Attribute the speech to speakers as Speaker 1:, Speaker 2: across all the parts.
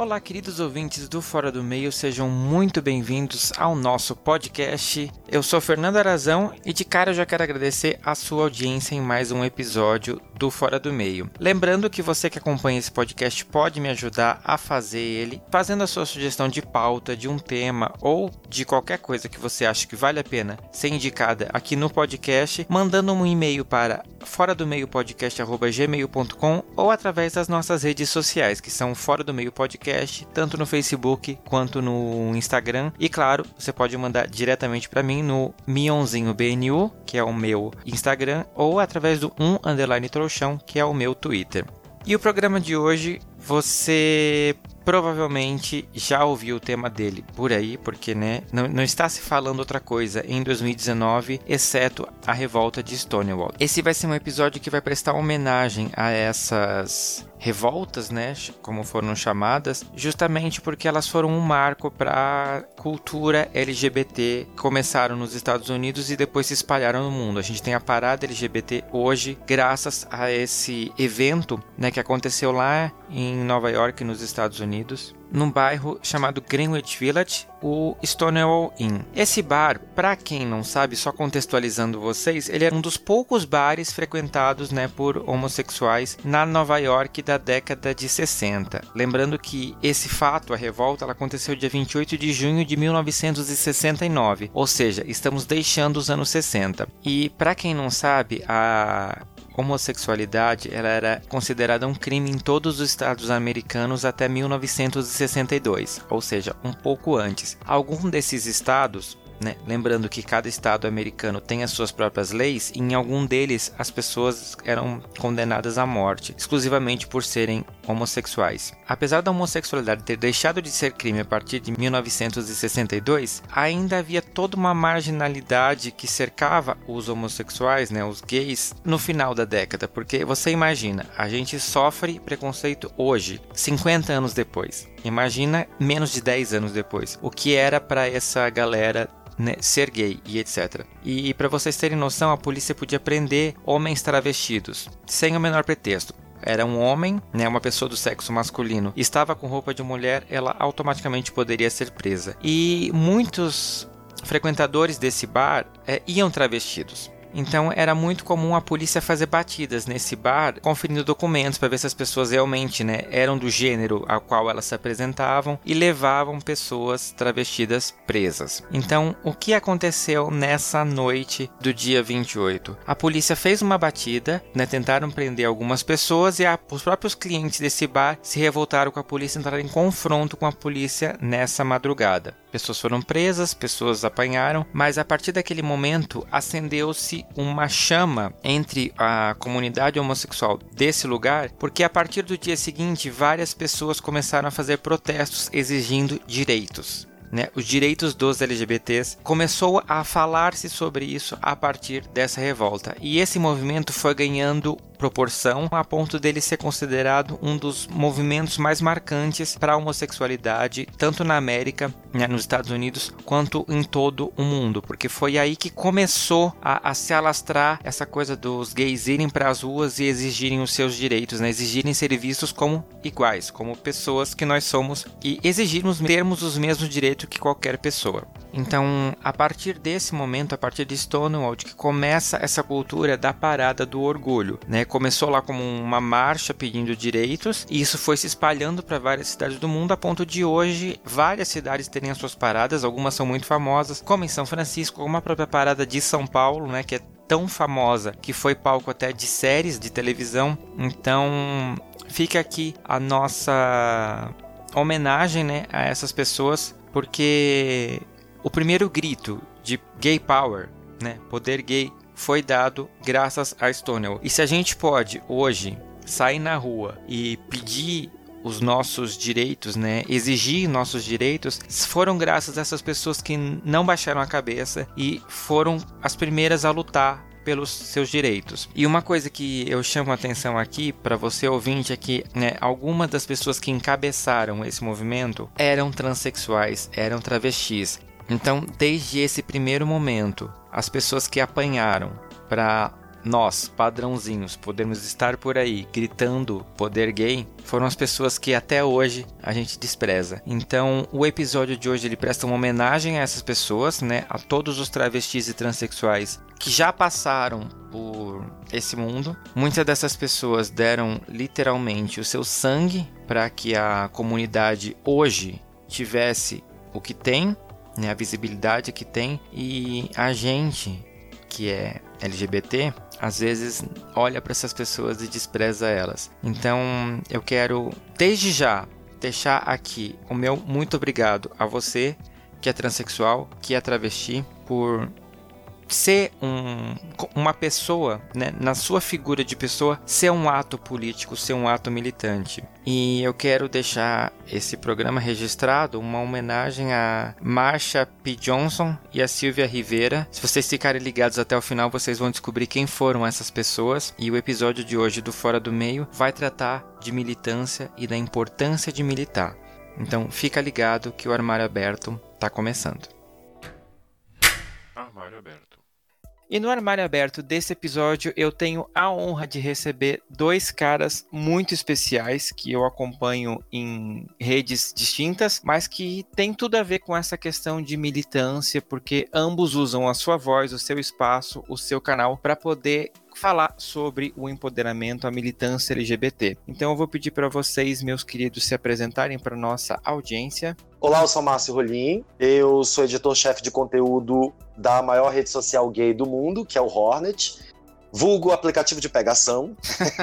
Speaker 1: Olá, queridos ouvintes do Fora do Meio, sejam muito bem-vindos ao nosso podcast. Eu sou Fernando Arazão e de cara eu já quero agradecer a sua audiência em mais um episódio do Fora do Meio. Lembrando que você que acompanha esse podcast pode me ajudar a fazer ele, fazendo a sua sugestão de pauta, de um tema ou de qualquer coisa que você acha que vale a pena ser indicada aqui no podcast, mandando um e-mail para fora do meio podcast@gmail.com ou através das nossas redes sociais, que são Fora do Meio Podcast tanto no Facebook quanto no Instagram. E claro, você pode mandar diretamente para mim no Mionzinho BNU, que é o meu Instagram, ou através do 1 underline trouxão, que é o meu Twitter. E o programa de hoje você provavelmente já ouviu o tema dele por aí, porque né, não, não, está se falando outra coisa em 2019, exceto a revolta de Stonewall. Esse vai ser um episódio que vai prestar homenagem a essas revoltas, né, como foram chamadas, justamente porque elas foram um marco para a cultura LGBT que começaram nos Estados Unidos e depois se espalharam no mundo. A gente tem a parada LGBT hoje graças a esse evento, né, que aconteceu lá em Nova York, nos Estados Unidos num bairro chamado Greenwich Village, o Stonewall Inn. Esse bar, para quem não sabe, só contextualizando vocês, ele era um dos poucos bares frequentados né, por homossexuais na Nova York da década de 60. Lembrando que esse fato, a revolta, ela aconteceu dia 28 de junho de 1969, ou seja, estamos deixando os anos 60. E para quem não sabe, a homossexualidade ela era considerada um crime em todos os estados americanos até 1962, ou seja, um pouco antes. Algum desses estados né? Lembrando que cada estado americano tem as suas próprias leis, e em algum deles as pessoas eram condenadas à morte, exclusivamente por serem homossexuais. Apesar da homossexualidade ter deixado de ser crime a partir de 1962, ainda havia toda uma marginalidade que cercava os homossexuais, né, os gays, no final da década, porque você imagina, a gente sofre preconceito hoje, 50 anos depois. Imagina menos de 10 anos depois. O que era para essa galera né, ser gay e etc. E, para vocês terem noção, a polícia podia prender homens travestidos, sem o menor pretexto era um homem, né, uma pessoa do sexo masculino, estava com roupa de mulher, ela automaticamente poderia ser presa. E muitos frequentadores desse bar é, iam travestidos. Então era muito comum a polícia fazer batidas nesse bar, conferindo documentos para ver se as pessoas realmente né, eram do gênero ao qual elas se apresentavam e levavam pessoas travestidas presas. Então, o que aconteceu nessa noite do dia 28? A polícia fez uma batida, né, tentaram prender algumas pessoas e a, os próprios clientes desse bar se revoltaram com a polícia e entraram em confronto com a polícia nessa madrugada. Pessoas foram presas, pessoas apanharam, mas a partir daquele momento acendeu-se uma chama entre a comunidade homossexual desse lugar, porque a partir do dia seguinte várias pessoas começaram a fazer protestos exigindo direitos. Né, os direitos dos LGBTs, começou a falar-se sobre isso a partir dessa revolta. E esse movimento foi ganhando proporção a ponto dele ser considerado um dos movimentos mais marcantes para a homossexualidade, tanto na América, né, nos Estados Unidos, quanto em todo o mundo, porque foi aí que começou a, a se alastrar essa coisa dos gays irem para as ruas e exigirem os seus direitos, né, exigirem ser vistos como iguais, como pessoas que nós somos e exigirmos termos os mesmos direitos que qualquer pessoa. Então, a partir desse momento, a partir de Stonewall, que começa essa cultura da parada do orgulho, né? Começou lá como uma marcha pedindo direitos e isso foi se espalhando para várias cidades do mundo a ponto de hoje várias cidades terem as suas paradas, algumas são muito famosas, como em São Francisco, como a própria parada de São Paulo, né, que é tão famosa que foi palco até de séries de televisão. Então, fica aqui a nossa homenagem, né, a essas pessoas, porque o primeiro grito de gay power, né, poder gay foi dado graças a Stonewall. E se a gente pode hoje sair na rua e pedir os nossos direitos, né, exigir nossos direitos, foram graças a essas pessoas que não baixaram a cabeça e foram as primeiras a lutar pelos seus direitos. E uma coisa que eu chamo a atenção aqui para você ouvinte é que né, algumas das pessoas que encabeçaram esse movimento eram transexuais, eram travestis. Então, desde esse primeiro momento, as pessoas que apanharam para nós, padrãozinhos, podemos estar por aí gritando poder gay, foram as pessoas que até hoje a gente despreza. Então, o episódio de hoje ele presta uma homenagem a essas pessoas, né, a todos os travestis e transexuais que já passaram por esse mundo. Muitas dessas pessoas deram literalmente o seu sangue para que a comunidade hoje tivesse o que tem, né, a visibilidade que tem, e a gente que é LGBT às vezes olha para essas pessoas e despreza elas. Então eu quero desde já deixar aqui o meu muito obrigado a você que é transexual, que é travesti, por ser um, uma pessoa, né, na sua figura de pessoa, ser um ato político, ser um ato militante. E eu quero deixar esse programa registrado uma homenagem a Marsha P. Johnson e a Silvia Rivera. Se vocês ficarem ligados até o final, vocês vão descobrir quem foram essas pessoas. E o episódio de hoje do Fora do Meio vai tratar de militância e da importância de militar. Então fica ligado que o armário aberto está começando. Armário aberto. E no armário aberto desse episódio eu tenho a honra de receber dois caras muito especiais que eu acompanho em redes distintas, mas que tem tudo a ver com essa questão de militância, porque ambos usam a sua voz, o seu espaço, o seu canal para poder falar sobre o empoderamento, a militância LGBT. Então eu vou pedir para vocês, meus queridos, se apresentarem para nossa audiência.
Speaker 2: Olá, eu sou Márcio Rolim, eu sou editor-chefe de conteúdo da maior rede social gay do mundo, que é o Hornet. Vulgo aplicativo de pegação.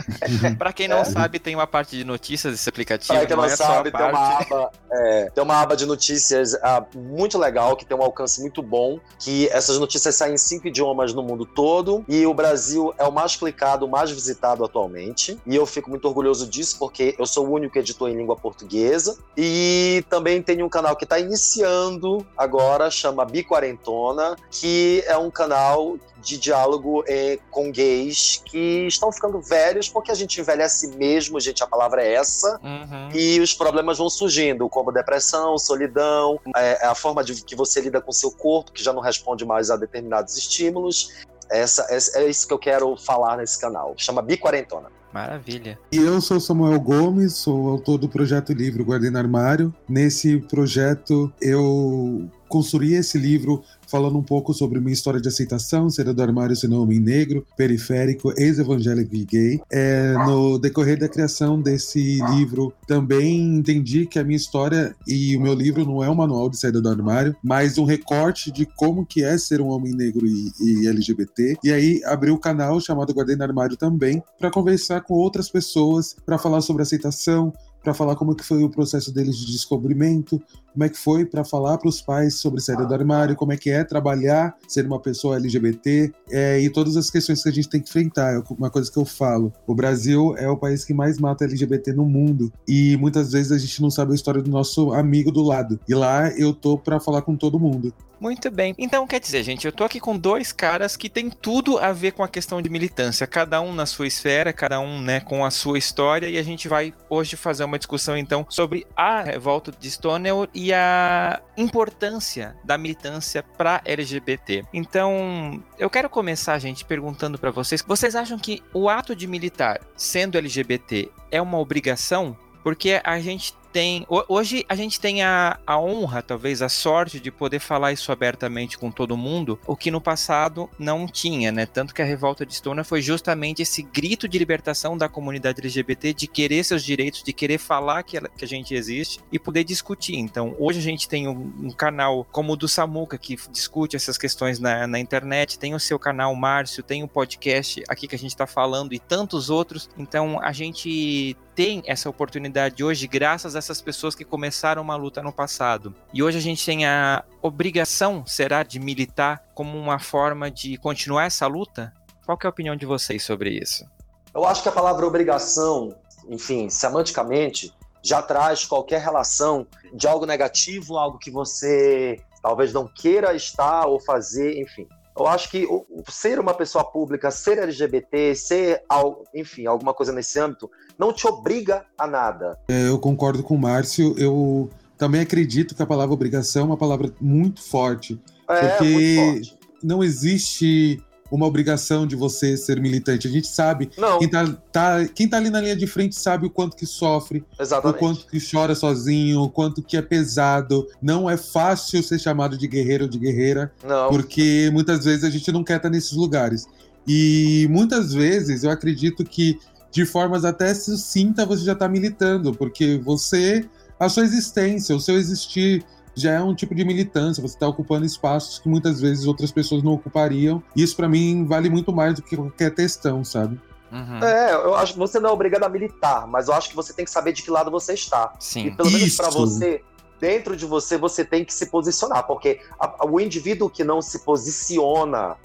Speaker 1: para quem não é. sabe, tem uma parte de notícias desse aplicativo.
Speaker 2: Para quem não, não é sabe, tem uma, aba, é, tem uma aba de notícias uh, muito legal, que tem um alcance muito bom, que essas notícias saem em cinco idiomas no mundo todo, e o Brasil é o mais clicado, o mais visitado atualmente. E eu fico muito orgulhoso disso, porque eu sou o único editor em língua portuguesa. E também tem um canal que está iniciando agora, chama Biquarentona, que é um canal de diálogo é, com gays que estão ficando velhos porque a gente envelhece mesmo, gente, a palavra é essa, uhum. e os problemas vão surgindo, como depressão, solidão, é, a forma de que você lida com seu corpo, que já não responde mais a determinados estímulos. Essa, é, é isso que eu quero falar nesse canal. Chama Biquarentona.
Speaker 1: Maravilha.
Speaker 3: E eu sou Samuel Gomes, sou autor do projeto Livro Guarda Armário. Nesse projeto eu construí esse livro falando um pouco sobre minha história de aceitação, ser do armário sendo homem negro, periférico, ex-evangélico e gay. É, no decorrer da criação desse livro, também entendi que a minha história e o meu livro não é um manual de saída do armário, mas um recorte de como que é ser um homem negro e, e LGBT. E aí abri o um canal chamado Guardei no Armário também, para conversar com outras pessoas, para falar sobre aceitação, para falar como que foi o processo deles de descobrimento, como é que foi para falar para os pais sobre saída do armário, como é que é trabalhar, ser uma pessoa LGBT é, e todas as questões que a gente tem que enfrentar. É uma coisa que eu falo. O Brasil é o país que mais mata LGBT no mundo e muitas vezes a gente não sabe a história do nosso amigo do lado. E lá eu tô para falar com todo mundo.
Speaker 1: Muito bem. Então, quer dizer, gente, eu tô aqui com dois caras que tem tudo a ver com a questão de militância, cada um na sua esfera, cada um, né, com a sua história, e a gente vai hoje fazer uma discussão então sobre a revolta de Stonewall e a importância da militância para LGBT. Então, eu quero começar, gente, perguntando para vocês: vocês acham que o ato de militar sendo LGBT é uma obrigação? Porque a gente tem. Hoje a gente tem a, a honra, talvez, a sorte de poder falar isso abertamente com todo mundo, o que no passado não tinha, né? Tanto que a revolta de Stona foi justamente esse grito de libertação da comunidade LGBT, de querer seus direitos, de querer falar que, ela, que a gente existe e poder discutir. Então, hoje a gente tem um, um canal como o do Samuca, que discute essas questões na, na internet, tem o seu canal Márcio, tem o podcast aqui que a gente está falando e tantos outros. Então, a gente tem essa oportunidade hoje graças a essas pessoas que começaram uma luta no passado. E hoje a gente tem a obrigação, será, de militar como uma forma de continuar essa luta? Qual é a opinião de vocês sobre isso?
Speaker 2: Eu acho que a palavra obrigação, enfim, semanticamente, já traz qualquer relação de algo negativo, algo que você talvez não queira estar ou fazer, enfim. Eu acho que ser uma pessoa pública, ser LGBT, ser, enfim, alguma coisa nesse âmbito, não te obriga a nada.
Speaker 3: É, eu concordo com o Márcio. Eu também acredito que a palavra obrigação é uma palavra muito forte. É, porque muito forte. não existe uma obrigação de você ser militante. A gente sabe, não. Quem, tá, tá, quem tá ali na linha de frente sabe o quanto que sofre,
Speaker 2: Exatamente.
Speaker 3: o quanto que chora sozinho, o quanto que é pesado. Não é fácil ser chamado de guerreiro ou de guerreira,
Speaker 2: não.
Speaker 3: porque muitas vezes a gente não quer estar nesses lugares. E muitas vezes eu acredito que de formas até sucinta você já está militando, porque você, a sua existência, o seu existir já é um tipo de militância, você está ocupando espaços que muitas vezes outras pessoas não ocupariam. Isso para mim vale muito mais do que qualquer textão, sabe?
Speaker 2: Uhum. É, eu acho que você não é obrigado a militar, mas eu acho que você tem que saber de que lado você está.
Speaker 1: Sim.
Speaker 2: E pelo menos para você, dentro de você, você tem que se posicionar, porque a, o indivíduo que não se posiciona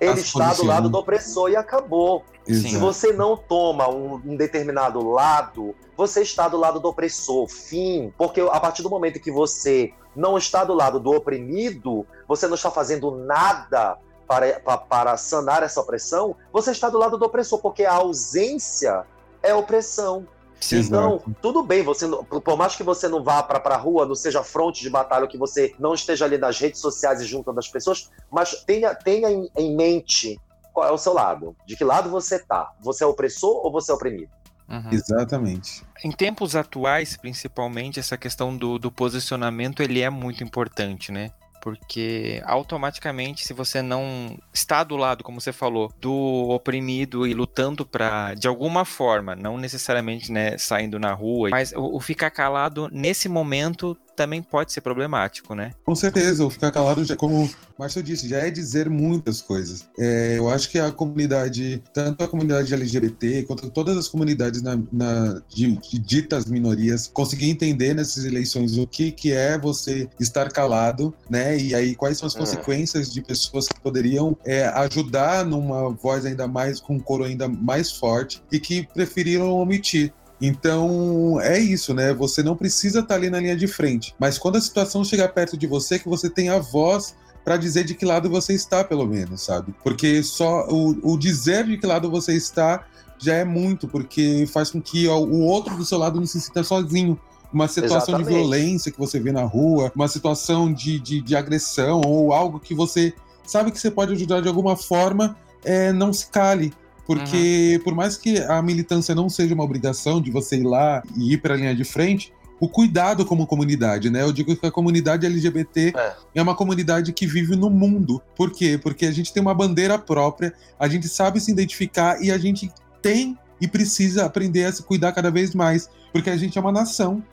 Speaker 2: ele está do lado do opressor e acabou. Exato. Se você não toma um, um, determinado lado, você está do lado do opressor. Fim. Porque a partir do momento que você não está do lado do oprimido, você não está fazendo nada para, para, para sanar essa opressão, você está do lado do opressor, porque a ausência é opressão. Então, exato. tudo bem, você por mais que você não vá para a rua, não seja fronte de batalha, que você não esteja ali nas redes sociais e junto das pessoas, mas tenha, tenha em, em mente qual é o seu lado, de que lado você tá. Você é opressor ou você é oprimido?
Speaker 3: Uhum. Exatamente.
Speaker 1: Em tempos atuais, principalmente, essa questão do, do posicionamento ele é muito importante, né? Porque automaticamente, se você não está do lado, como você falou, do oprimido e lutando para, de alguma forma, não necessariamente né, saindo na rua, mas o, o ficar calado nesse momento também pode ser problemático, né?
Speaker 3: Com certeza, o ficar calado, já, como o Márcio disse, já é dizer muitas coisas. É, eu acho que a comunidade, tanto a comunidade LGBT quanto todas as comunidades na, na de, de, ditas minorias, conseguir entender nessas eleições o que, que é você estar calado, né? E aí quais são as é. consequências de pessoas que poderiam é, ajudar numa voz ainda mais, com um coro ainda mais forte e que preferiram omitir. Então é isso, né? Você não precisa estar ali na linha de frente, mas quando a situação chegar perto de você, que você tenha a voz para dizer de que lado você está, pelo menos, sabe? Porque só o, o, dizer de que lado você está já é muito, porque faz com que o outro do seu lado não se sinta sozinho. Uma situação Exatamente. de violência que você vê na rua, uma situação de, de, de, agressão ou algo que você sabe que você pode ajudar de alguma forma, é, não se cale. Porque, uhum. por mais que a militância não seja uma obrigação de você ir lá e ir para a linha de frente, o cuidado como comunidade, né? Eu digo que a comunidade LGBT é. é. uma comunidade que vive no mundo. Por quê? Porque a gente tem uma bandeira própria, a gente sabe se identificar e a gente tem e precisa aprender a se cuidar cada vez mais, porque a gente é uma nação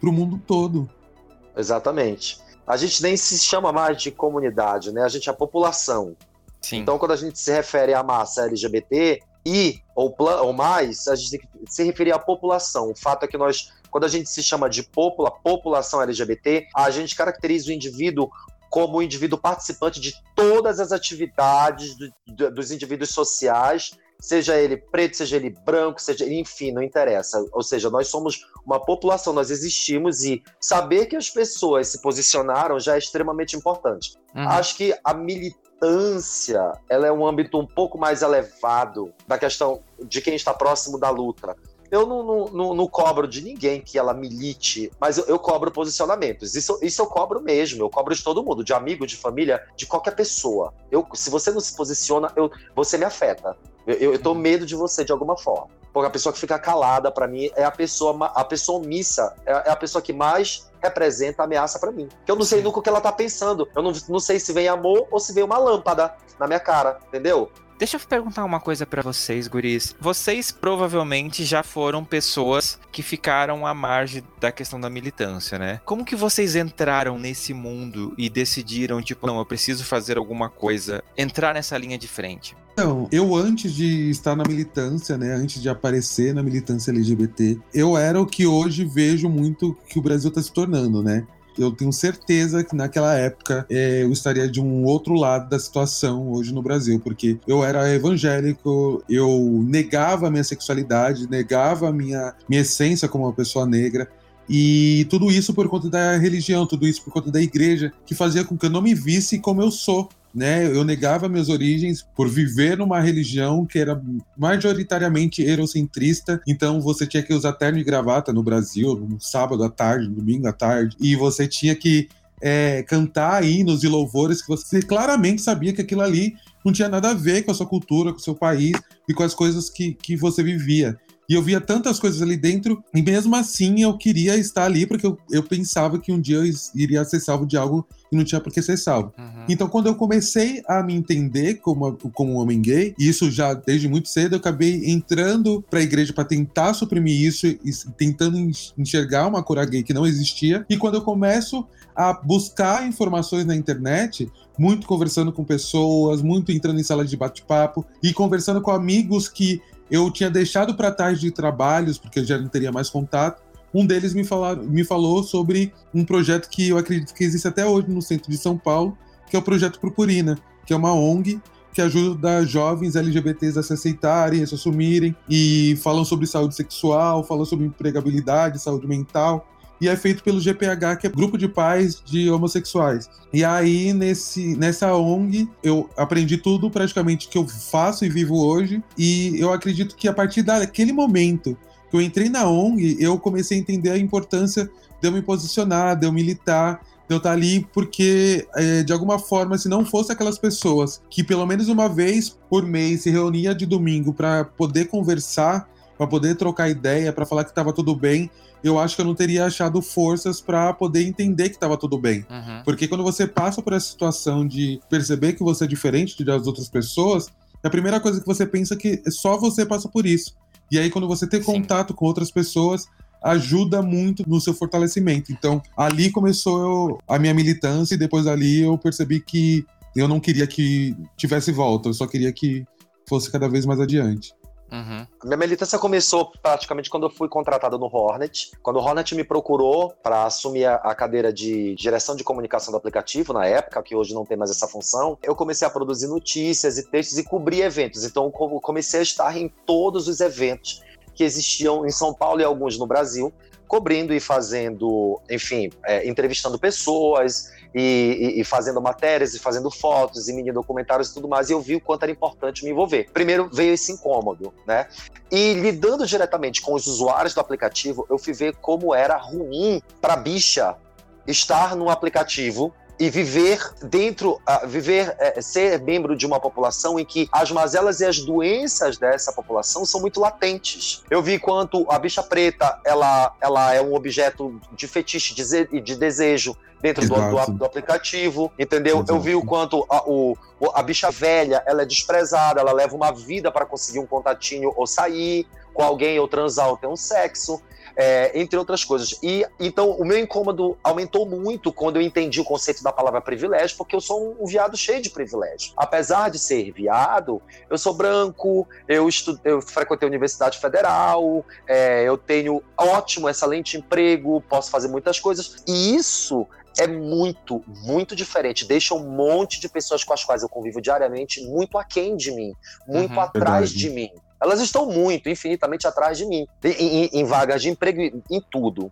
Speaker 3: para o mundo todo.
Speaker 2: Exatamente. A gente nem se chama mais de comunidade, né? A gente é a população.
Speaker 1: Sim.
Speaker 2: Então, quando a gente se refere à massa LGBT e ou, ou mais, a gente tem que se referir à população. O fato é que nós, quando a gente se chama de popula, população LGBT, a gente caracteriza o indivíduo como um indivíduo participante de todas as atividades do, do, dos indivíduos sociais, seja ele preto, seja ele branco, seja enfim, não interessa. Ou seja, nós somos uma população, nós existimos e saber que as pessoas se posicionaram já é extremamente importante. Uhum. Acho que a militância militância ela é um âmbito um pouco mais elevado da questão de quem está próximo da luta. Eu não, não, não, não cobro de ninguém que ela milite, mas eu, eu, cobro posicionamentos. Isso, isso eu cobro mesmo, eu cobro de todo mundo, de amigo, de família, de qualquer pessoa. Eu, se você não se posiciona, eu, você me afeta. Eu, eu, eu tenho medo de você de alguma forma. Porque a pessoa que fica calada, para mim, é a pessoa, a pessoa omissa, é, é a pessoa que mais representa ameaça para mim. Que eu não sei nunca o que ela tá pensando. Eu não, não sei se vem amor ou se vem uma lâmpada na minha cara, entendeu?
Speaker 1: Deixa eu perguntar uma coisa para vocês, guris. Vocês provavelmente já foram pessoas que ficaram à margem da questão da militância, né? Como que vocês entraram nesse mundo e decidiram, tipo, não, eu preciso fazer alguma coisa, entrar nessa linha de frente?
Speaker 3: Então, eu antes de estar na militância, né, antes de aparecer na militância LGBT, eu era o que hoje vejo muito que o Brasil está se tornando, né? Eu tenho certeza que naquela época é, eu estaria de um outro lado da situação hoje no Brasil, porque eu era evangélico, eu negava a minha sexualidade, negava a minha, minha essência como uma pessoa negra. E tudo isso por conta da religião, tudo isso por conta da igreja, que fazia com que eu não me visse como eu sou né? Eu negava minhas origens por viver numa religião que era majoritariamente eurocentrista, então você tinha que usar terno e gravata no Brasil, no sábado à tarde, no domingo à tarde, e você tinha que é, cantar hinos e louvores que você claramente sabia que aquilo ali não tinha nada a ver com a sua cultura, com o seu país e com as coisas que, que você vivia. E eu via tantas coisas ali dentro, e mesmo assim eu queria estar ali, porque eu, eu pensava que um dia eu iria ser salvo de algo que não tinha por que ser salvo. Uhum. Então, quando eu comecei a me entender como, como um homem gay, e isso já desde muito cedo, eu acabei entrando para a igreja para tentar suprimir isso e tentando enxergar uma cura gay que não existia. E quando eu começo a buscar informações na internet, muito conversando com pessoas, muito entrando em sala de bate-papo e conversando com amigos que eu tinha deixado para trás de trabalhos, porque eu já não teria mais contato. Um deles me, falar, me falou sobre um projeto que eu acredito que existe até hoje no centro de São Paulo, que é o Projeto Purpurina, que é uma ONG que ajuda jovens LGBTs a se aceitarem, a se assumirem, e falam sobre saúde sexual, falam sobre empregabilidade, saúde mental e é feito pelo GPH, que é Grupo de Pais de Homossexuais. E aí, nesse, nessa ONG, eu aprendi tudo praticamente que eu faço e vivo hoje, e eu acredito que a partir daquele momento que eu entrei na ONG, eu comecei a entender a importância de eu me posicionar, de eu militar, de eu estar ali, porque é, de alguma forma, se não fosse aquelas pessoas que pelo menos uma vez por mês se reunia de domingo para poder conversar, para poder trocar ideia, para falar que estava tudo bem, eu acho que eu não teria achado forças para poder entender que estava tudo bem. Uhum. Porque quando você passa por essa situação de perceber que você é diferente das outras pessoas, a primeira coisa que você pensa é que só você passa por isso. E aí, quando você tem contato com outras pessoas, ajuda muito no seu fortalecimento. Então, ali começou a minha militância e depois ali eu percebi que eu não queria que tivesse volta, eu só queria que fosse cada vez mais adiante.
Speaker 2: Uhum. Minha militância começou praticamente quando eu fui contratado no Hornet. Quando o Hornet me procurou para assumir a, cadeira de direção de comunicação do aplicativo, na época, que hoje não tem mais essa função, eu comecei a produzir notícias e textos e cobrir eventos. Então, eu comecei a estar em todos os eventos que existiam em São Paulo e alguns no Brasil, cobrindo e fazendo, enfim, é, entrevistando pessoas e, e, e, fazendo matérias e fazendo fotos e mini documentários e tudo mais. E eu vi o quanto era importante me envolver. Primeiro veio esse incômodo, né? E lidando diretamente com os usuários do aplicativo, eu fui ver como era ruim para bicha estar no aplicativo e viver dentro, uh, viver, uh, ser membro de uma população em que as mazelas e as doenças dessa população são muito latentes. Eu vi quanto a bicha preta, ela, ela é um objeto de fetiche, de, de desejo dentro do, do, do, aplicativo, entendeu? Exato. Eu vi o quanto a, o, a bicha velha, ela é desprezada, ela leva uma vida para conseguir um contatinho ou sair com alguém ou transar ou ter um sexo é, entre outras coisas. E então o meu incômodo aumentou muito quando eu entendi o conceito da palavra privilégio, porque eu sou um, um viado cheio de privilégio. Apesar de ser viado, eu sou branco, eu, estu, eu frequentei a Universidade Federal, é, eu tenho ótimo, excelente emprego, posso fazer muitas coisas. E isso é muito, muito diferente. Deixa um monte de pessoas com as quais eu convivo diariamente muito aquém de mim, muito uhum, atrás verdade. de mim. Elas estão muito, infinitamente atrás de mim, em, em, em vagas de emprego, em tudo.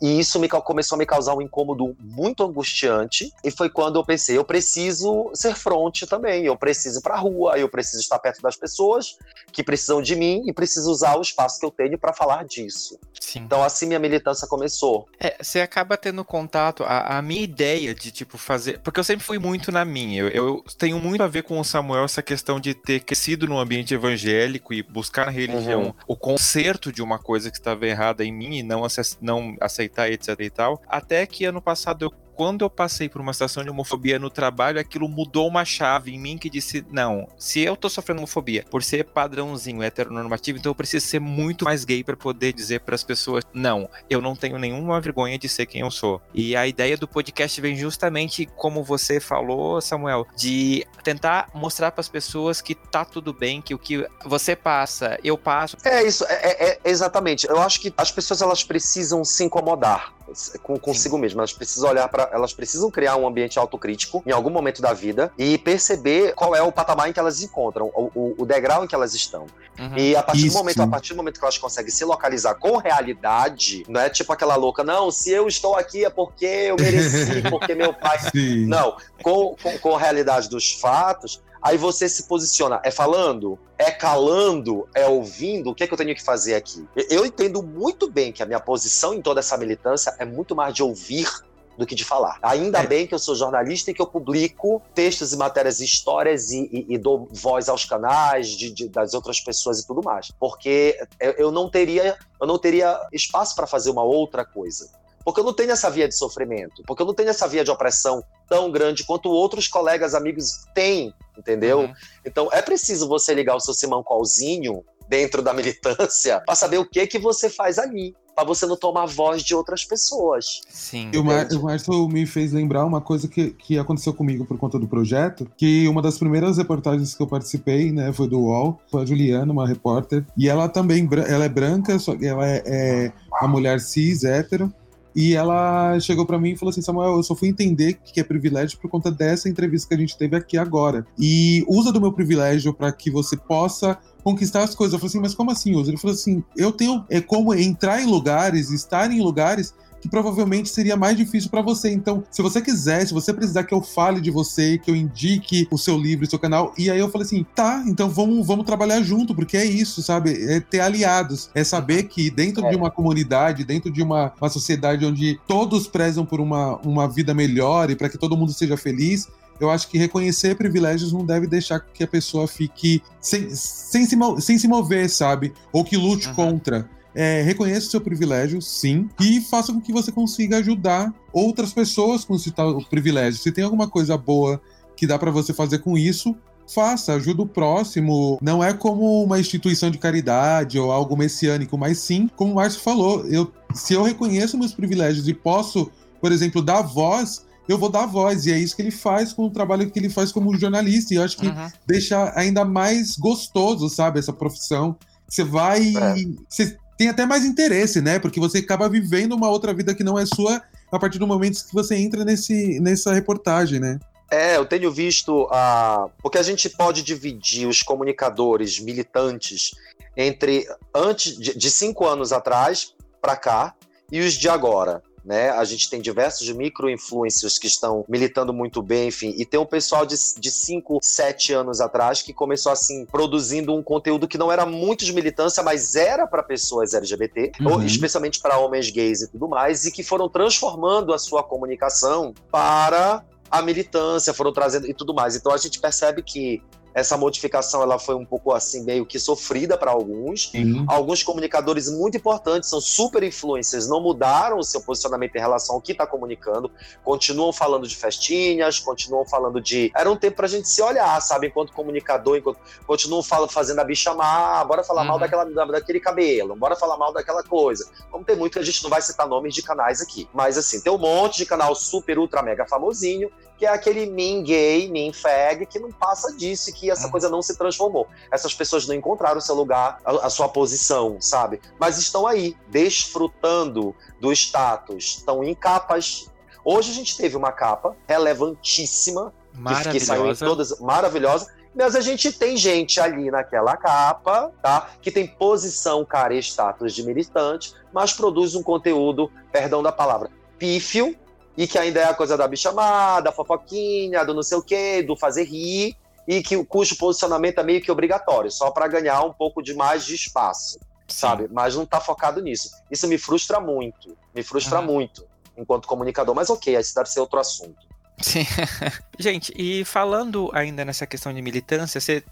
Speaker 2: E isso me, começou a me causar um incômodo muito angustiante. E foi quando eu pensei: eu preciso ser fronte também. Eu preciso ir para a rua, eu preciso estar perto das pessoas que precisam de mim e preciso usar o espaço que eu tenho para falar disso. Sim. Então, assim minha militância começou.
Speaker 1: É, você acaba tendo contato. A, a, minha ideia de, tipo, fazer. Porque eu sempre fui muito na minha. Eu, eu, tenho muito a ver com o Samuel essa questão de ter crescido num ambiente evangélico e buscar na religião uhum. o conserto de uma coisa que estava errada em mim e não, não aceitar aceitar, etc e tal. Até que ano passado eu quando eu passei por uma situação de homofobia no trabalho, aquilo mudou uma chave em mim que disse: não, se eu tô sofrendo homofobia por ser padrãozinho heteronormativo, então eu preciso ser muito mais gay para poder dizer para as pessoas: não, eu não tenho nenhuma vergonha de ser quem eu sou. E a ideia do podcast vem justamente como você falou, Samuel, de tentar mostrar para as pessoas que tá tudo bem, que o que você passa, eu passo.
Speaker 2: É isso, é, é, é exatamente. Eu acho que as pessoas elas precisam se incomodar com, consigo mesmo. Elas precisam olhar para, elas precisam criar um ambiente autocrítico em algum momento da vida e perceber qual é o patamar em que elas encontram, o, o, o degrau em que elas estão. Uhum. E a partir Isso. do momento, a partir do momento que elas conseguem se localizar com realidade, não é tipo aquela louca, não, se eu estou aqui é porque eu mereci, porque meu pai. Sim. Não, com, com, com a realidade dos fatos, Aí você se posiciona, é falando, é calando, é ouvindo, o que é que eu tenho que fazer aqui? Eu entendo muito bem que a minha posição em toda essa militância é muito mais de ouvir do que de falar. Ainda
Speaker 3: É.
Speaker 2: bem que eu sou jornalista e que eu publico textos e matérias e histórias e, e- e dou voz aos canais de- de- das outras pessoas e tudo mais. Porque eu, eu não teria eu não teria espaço para fazer uma outra coisa. Porque eu não tenho essa via de sofrimento, porque eu não tenho essa via de opressão tão grande quanto outros colegas, amigos têm, entendeu?
Speaker 1: Uhum.
Speaker 2: Então é preciso você ligar o seu Simão Qualzinho dentro da militância para saber o que que você faz ali, para você não tomar voz de outras pessoas.
Speaker 1: Sim.
Speaker 3: E o, Mar o Márcio me fez lembrar uma coisa que, que aconteceu comigo por conta do projeto, que uma das primeiras reportagens que eu participei, né, foi do UOL, foi a Juliana, uma repórter, e ela também, ela é branca, só que ela é, é uma mulher cis, hétero, e ela chegou pra mim e falou assim, Samuel, eu só fui entender que é privilégio por conta dessa entrevista que a gente teve aqui agora. E usa do meu privilégio para que você possa conquistar as coisas. Eu falei assim, mas como assim usa? Ele falou assim, eu tenho é como entrar em lugares, estar em lugares que provavelmente seria mais difícil para você. Então, se você quiser, se você precisar que eu fale de você, que eu indique o seu livro, o seu canal, e aí eu falei assim, tá, então vamos, vamos trabalhar junto, porque é isso, sabe? É ter aliados, é saber que dentro
Speaker 2: É.
Speaker 3: de uma comunidade, dentro de uma, uma sociedade onde todos prezam por uma, uma vida melhor e para que todo mundo seja feliz, eu acho que reconhecer privilégios não deve deixar que a pessoa fique sem, sem, se, sem se mover, sabe? Ou que lute
Speaker 1: Uhum.
Speaker 3: contra. É, reconheça o seu privilégio, sim, e faça com que você consiga ajudar outras pessoas com esse tal privilégio. Se tem alguma coisa boa que dá pra você fazer com isso, faça, ajuda o próximo. Não é como uma instituição de caridade ou algo messiânico, mas sim, como o Márcio falou, eu, se eu reconheço meus privilégios e posso, por exemplo, dar voz, eu vou dar voz. E é isso que ele faz com o trabalho que ele faz como jornalista. E eu acho que
Speaker 1: Uhum.
Speaker 3: deixa ainda mais gostoso, sabe, essa profissão. Você vai.
Speaker 2: É.
Speaker 3: Você tem até mais interesse, né? Porque você acaba vivendo uma outra vida que não é sua a partir do momento que você entra nesse, nessa reportagem, né?
Speaker 2: É, eu tenho visto a. Porque a gente pode dividir os comunicadores militantes entre antes de, de cinco anos atrás para cá e os de agora. Né? A gente tem diversos micro-influencers que estão militando muito bem, enfim, e tem um pessoal de 5, 7 anos atrás que começou assim, produzindo um conteúdo que não era muito de militância, mas era para pessoas LGBT,
Speaker 3: Uhum.
Speaker 2: ou especialmente para homens gays e tudo mais, e que foram transformando a sua comunicação para a militância, foram trazendo e tudo mais. Então a gente percebe que essa modificação ela foi um pouco assim meio que sofrida para alguns.
Speaker 3: Sim.
Speaker 2: Alguns comunicadores muito importantes são super influencers, não mudaram o seu posicionamento em relação ao que está comunicando, continuam falando de festinhas, continuam falando de. Era um tempo para a gente se olhar, sabe? Enquanto comunicador, enquanto continuam fazendo a bicha má, bora falar mal
Speaker 1: Uhum.
Speaker 2: daquela, da- daquele cabelo, bora falar mal daquela coisa. Como tem muito, a gente não vai citar nomes de canais aqui. Mas assim, tem um monte de canal super, ultra, mega famosinho, que é aquele min gay, min fag, que não passa disso e que essa coisa não se transformou. Essas pessoas não encontraram seu lugar, a, a sua posição, sabe? Mas estão aí, desfrutando do status, estão em capas. Hoje a gente teve uma capa relevantíssima, que, que saiu em
Speaker 1: Maravilhosa.
Speaker 2: todas, maravilhosa. Mas a gente tem gente ali naquela capa, tá? Que tem posição, cara, e status de militante, mas produz um conteúdo, perdão da palavra, pífio, e que ainda é a coisa da bicha má, da fofoquinha, do não sei o quê, do fazer rir, e que cujo posicionamento é meio que obrigatório, só para ganhar um pouco de mais de espaço, sabe? Mas não tá focado nisso. Isso me frustra muito, me frustra
Speaker 1: Uhum.
Speaker 2: muito enquanto comunicador, mas ok, esse deve ser outro assunto.
Speaker 1: Sim. Gente, e falando ainda nessa questão de militância, você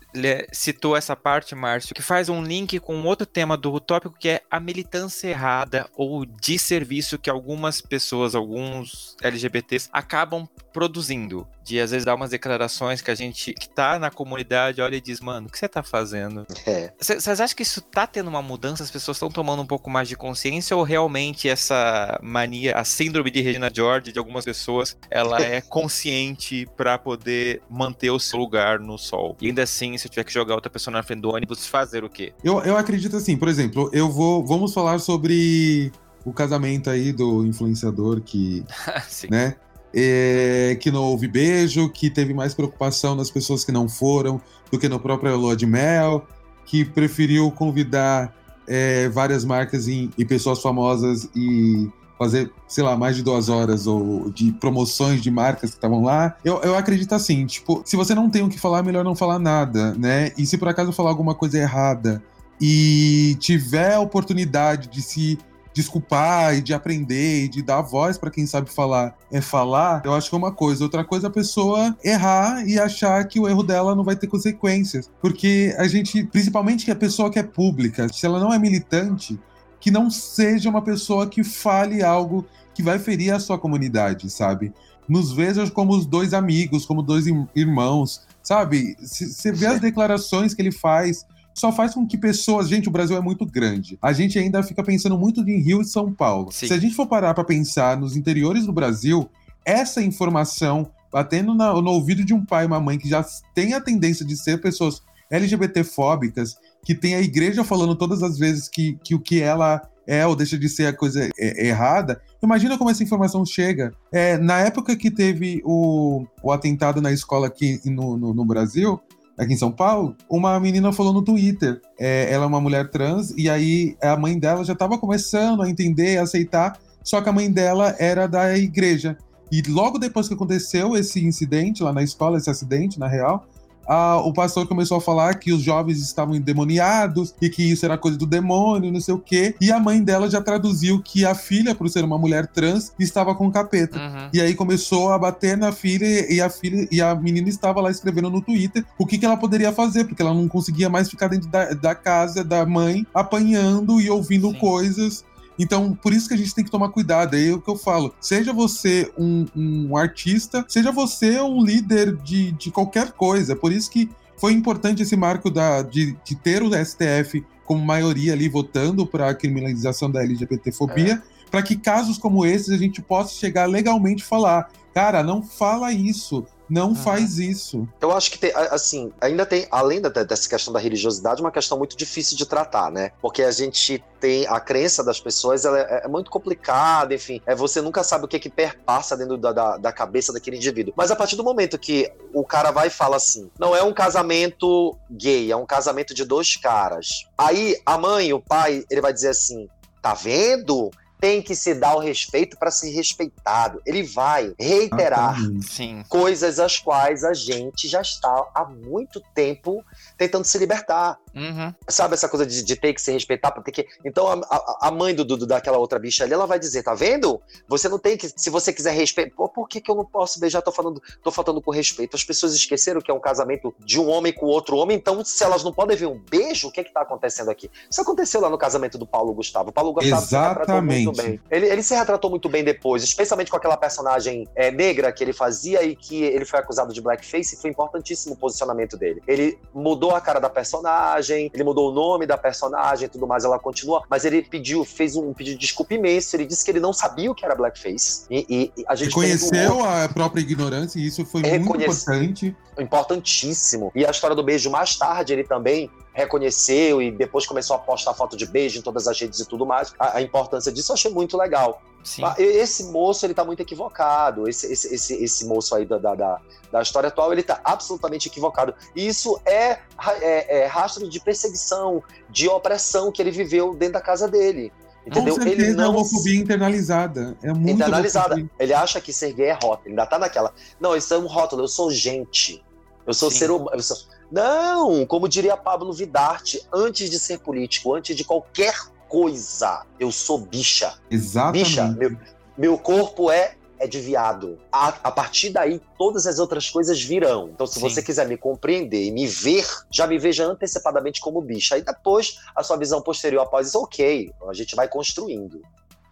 Speaker 1: citou essa parte, Márcio, que faz um link com outro tema do tópico que é a militância errada ou de serviço que algumas pessoas, alguns LGBTs acabam produzindo. De às vezes dar umas declarações que a gente que tá na comunidade olha e diz, mano, o que você tá fazendo?
Speaker 2: É.
Speaker 1: Vocês acham que isso tá tendo uma mudança? As pessoas estão tomando um pouco mais de consciência ou realmente essa mania, a síndrome de Regina George de algumas pessoas, ela é consciente pra poder manter o seu lugar no sol? E ainda assim, se eu tiver que jogar outra pessoa na frente do ônibus, fazer o quê?
Speaker 3: Eu, eu acredito assim, por exemplo, eu vou. Vamos falar sobre o casamento aí do influenciador que, né? é, que não houve beijo, que teve mais preocupação nas pessoas que não foram do que no próprio lua de mel, que preferiu convidar é, várias marcas e, e pessoas famosas e fazer, sei lá, mais de duas horas ou de promoções de marcas que estavam lá. Eu, eu acredito assim, tipo, se você não tem o que falar, melhor não falar nada, né? E se por acaso falar alguma coisa errada e tiver a oportunidade de se desculpar e de aprender e de dar voz para quem sabe falar é falar, eu acho que é uma coisa. Outra coisa é a pessoa errar e achar que o erro dela não vai ter consequências. Porque a gente, principalmente que a pessoa que é pública, se ela não é militante, que não seja uma pessoa que fale algo que vai ferir a sua comunidade, sabe? Nos veja como os dois amigos, como dois irmãos, sabe? Você vê as declarações que ele faz, só faz com que pessoas. Gente, o Brasil é muito grande. A gente ainda fica pensando muito em Rio e São Paulo. Sim. Se a gente for parar para pensar nos interiores do Brasil, essa informação batendo na, no ouvido de um pai e uma mãe que já tem a tendência de ser pessoas LGBTfóbicas, que tem a igreja falando todas as vezes que, que o que ela é ou deixa de ser a coisa errada. Imagina como essa informação chega. É, na época que teve o, o atentado na escola aqui no, no, no Brasil, aqui em São Paulo, uma menina falou no Twitter. É, ela é uma mulher trans, e aí a mãe dela já estava começando a entender, a aceitar, só que a mãe dela era da igreja. E logo depois que aconteceu esse incidente lá na escola, esse acidente, na real, ah, o pastor começou a falar que os jovens estavam endemoniados e que isso era coisa do demônio, não sei o quê. E a mãe dela já traduziu que a filha, por ser uma mulher trans, estava com capeta. Uhum. E aí começou a bater na filha e a filha e a menina estava lá escrevendo no Twitter o que, que ela poderia fazer, porque ela não conseguia mais ficar dentro da, da casa da mãe apanhando e ouvindo Sim. coisas então, por isso que a gente tem que tomar cuidado. É o que eu falo. Seja você um, um artista, seja você um líder de, de qualquer coisa. Por isso que foi importante esse marco da, de, de ter o STF como maioria ali votando para a criminalização da LGBTfobia, é. para que casos como esses a gente possa chegar legalmente e falar, cara, não fala isso, não uhum. faz isso.
Speaker 2: Eu acho que tem, assim, ainda tem, além da, dessa questão da religiosidade, uma questão muito difícil de tratar, né? Porque a gente tem a crença das pessoas, ela é, é muito complicada, enfim, é, você nunca sabe o que que perpassa dentro da, da, da, cabeça daquele indivíduo. Mas a partir do momento que o cara vai e fala assim, não é um casamento gay, é um casamento de dois caras. Aí a mãe, o pai, ele vai dizer assim, tá vendo? Tem que se dar o respeito para ser respeitado. Ele vai reiterar ah, coisas as quais a gente já está há muito tempo tentando se libertar. Uhum. Sabe essa coisa de, de, ter que se respeitar, ter que. Então a, a mãe do, do, daquela outra bicha ali, ela vai dizer, tá vendo? Você não tem que. Se você quiser respeito. Pô, por que, que eu não posso beijar? Tô falando, tô faltando com respeito. As pessoas esqueceram que é um casamento de um homem com outro homem, então se elas não podem ver um beijo, o que é que tá acontecendo aqui? Isso aconteceu lá no casamento do Paulo Gustavo. O Paulo Gustavo
Speaker 3: Exatamente.
Speaker 2: muito bem. Ele, ele se retratou muito bem depois, especialmente com aquela personagem é, negra que ele fazia e que ele foi acusado de blackface, e foi importantíssimo o posicionamento dele. Ele mudou a cara da personagem, ele mudou o nome da personagem e tudo mais, ela continua, mas ele pediu, fez um pedido de desculpa imenso, ele disse que ele não sabia o que era blackface. E, e, a gente
Speaker 3: reconheceu a própria ignorância e isso foi muito importante.
Speaker 2: Importantíssimo. E a história do beijo mais tarde, ele também reconheceu e depois começou a postar foto de beijo em todas as redes e tudo mais. A, a importância disso eu achei muito legal. Sim. Esse moço, ele tá muito equivocado. Esse, esse, esse, esse moço aí da, da, da, história atual, ele tá absolutamente equivocado. E isso é, é, é rastro de perseguição, de opressão que ele viveu dentro da casa dele. Entendeu?
Speaker 3: Com certeza, ele não... é homofobia internalizada. É muito
Speaker 2: internalizada. Homofobia. Ele acha que ser gay é rótulo. Ele ainda tá naquela. Não, isso é um rótulo. Eu sou gente. Eu sou Sim. ser humano. Sou... Não, como diria Pablo Vidarte, antes de ser político, antes de qualquer coisa, eu sou bicha.
Speaker 3: Exatamente.
Speaker 2: Bicha, meu, meu corpo é é de viado. A, a, partir daí, todas as outras coisas virão. Então, se Sim. você quiser me compreender e me ver, já me veja antecipadamente como bicha. Aí depois, a sua visão posterior após isso, ok, a gente vai construindo.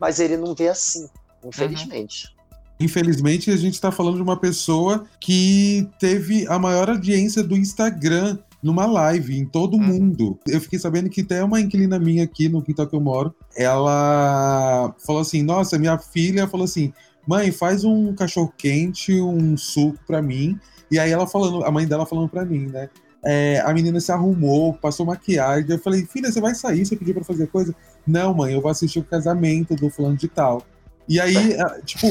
Speaker 2: Mas ele não vê assim, infelizmente. Uhum.
Speaker 3: Infelizmente, a gente está falando de uma pessoa que teve a maior audiência do Instagram numa live em todo uhum. mundo. Eu fiquei sabendo que até uma inquilina minha aqui no quintal que eu moro, ela falou assim: Nossa, minha filha falou assim: Mãe, faz um cachorro quente, um suco para mim. E aí ela falando, a mãe dela falando para mim, né? É, a menina se arrumou, passou maquiagem. Eu falei, filha, você vai sair? Você pediu pra fazer coisa? Não, mãe, eu vou assistir o casamento do fulano de tal. E aí, é, tipo,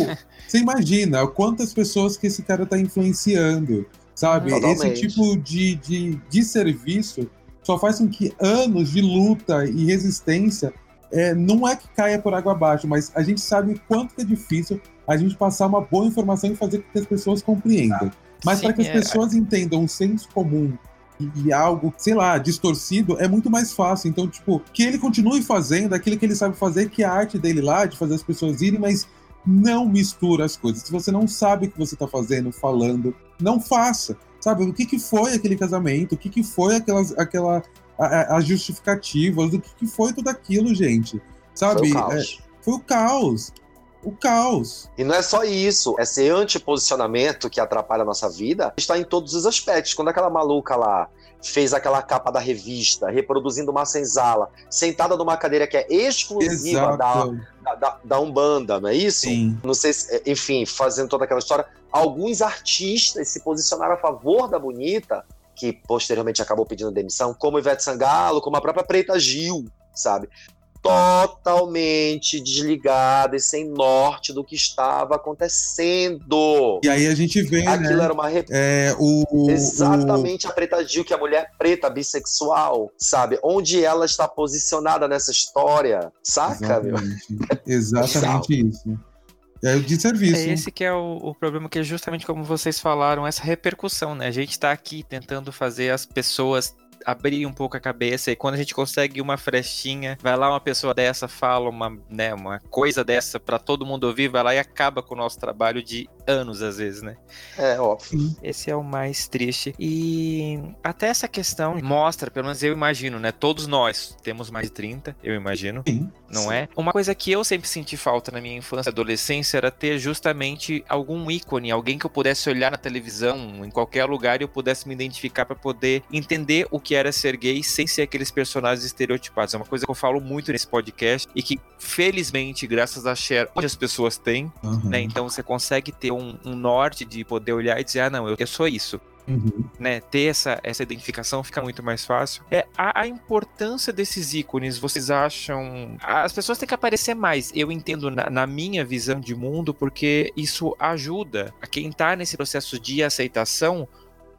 Speaker 3: você imagina quantas pessoas que esse cara tá influenciando, sabe? Totalmente. Esse tipo de, de, de serviço só faz com que anos de luta e resistência é, não é que caia por água abaixo, mas a gente sabe o quanto é difícil a gente passar uma boa informação e fazer com que as pessoas compreendam. Mas para que as é... pessoas entendam o senso comum e, algo, sei lá, distorcido, é muito mais fácil. Então, tipo, que ele continue fazendo aquilo que ele sabe fazer, que é a arte dele lá, de fazer as pessoas irem, mas não mistura as coisas. Se você não sabe o que você está fazendo, falando, não faça. Sabe, o que, que foi aquele casamento? O que, que foi aquelas, aquela, as justificativas? O que, que foi tudo aquilo, gente? Sabe? Foi o caos. É, foi o caos o caos.
Speaker 2: E não é só isso, esse antiposicionamento que atrapalha a nossa vida está em todos os aspectos. Quando aquela maluca lá fez aquela capa da revista, reproduzindo uma senzala, sentada numa cadeira que é exclusiva da, da, da, Umbanda, não é isso?
Speaker 3: Sim.
Speaker 2: Não sei se, enfim, fazendo toda aquela história. Alguns artistas se posicionaram a favor da Bonita, que posteriormente acabou pedindo demissão, como Ivete Sangalo, como a própria Preta Gil, sabe? Totalmente desligada e sem norte do que estava acontecendo.
Speaker 3: E aí a gente vê,
Speaker 2: Aquilo
Speaker 3: né?
Speaker 2: era uma...
Speaker 3: É, o,
Speaker 2: Exatamente
Speaker 3: o...
Speaker 2: a Preta Gil, que é a mulher preta, bissexual, sabe? Onde ela está posicionada nessa história, saca,
Speaker 3: Exatamente, meu? Exatamente isso. É de serviço. É
Speaker 1: esse que é o, o, problema, que é justamente como vocês falaram, essa repercussão, né? A gente está aqui tentando fazer as pessoas abrir um pouco a cabeça e quando a gente consegue uma frestinha, vai lá uma pessoa dessa, fala uma, né, uma coisa dessa para todo mundo ouvir, vai lá e acaba com o nosso trabalho de anos às vezes, né?
Speaker 2: É, óbvio.
Speaker 1: Esse é o mais triste. E até essa questão mostra, pelo menos eu imagino, né? Todos nós temos mais de 30, eu imagino.
Speaker 3: Sim.
Speaker 1: Não
Speaker 3: Sim.
Speaker 1: é? Uma coisa que eu sempre senti falta na minha infância e adolescência era ter justamente algum ícone, alguém que eu pudesse olhar na televisão, em qualquer lugar, e eu pudesse me identificar para poder entender o que era ser gay sem ser aqueles personagens estereotipados. É uma coisa que eu falo muito nesse podcast e que, felizmente, graças a Share, onde as pessoas têm, uhum. né? Então você consegue ter um, um, norte de poder olhar e dizer, ah, não, eu, eu sou isso.
Speaker 3: Uhum.
Speaker 1: Né, ter essa, essa identificação fica muito mais fácil. É a, a, importância desses ícones, vocês acham? As pessoas têm que aparecer mais. Eu entendo na, na minha visão de mundo, porque isso ajuda a quem está nesse processo de aceitação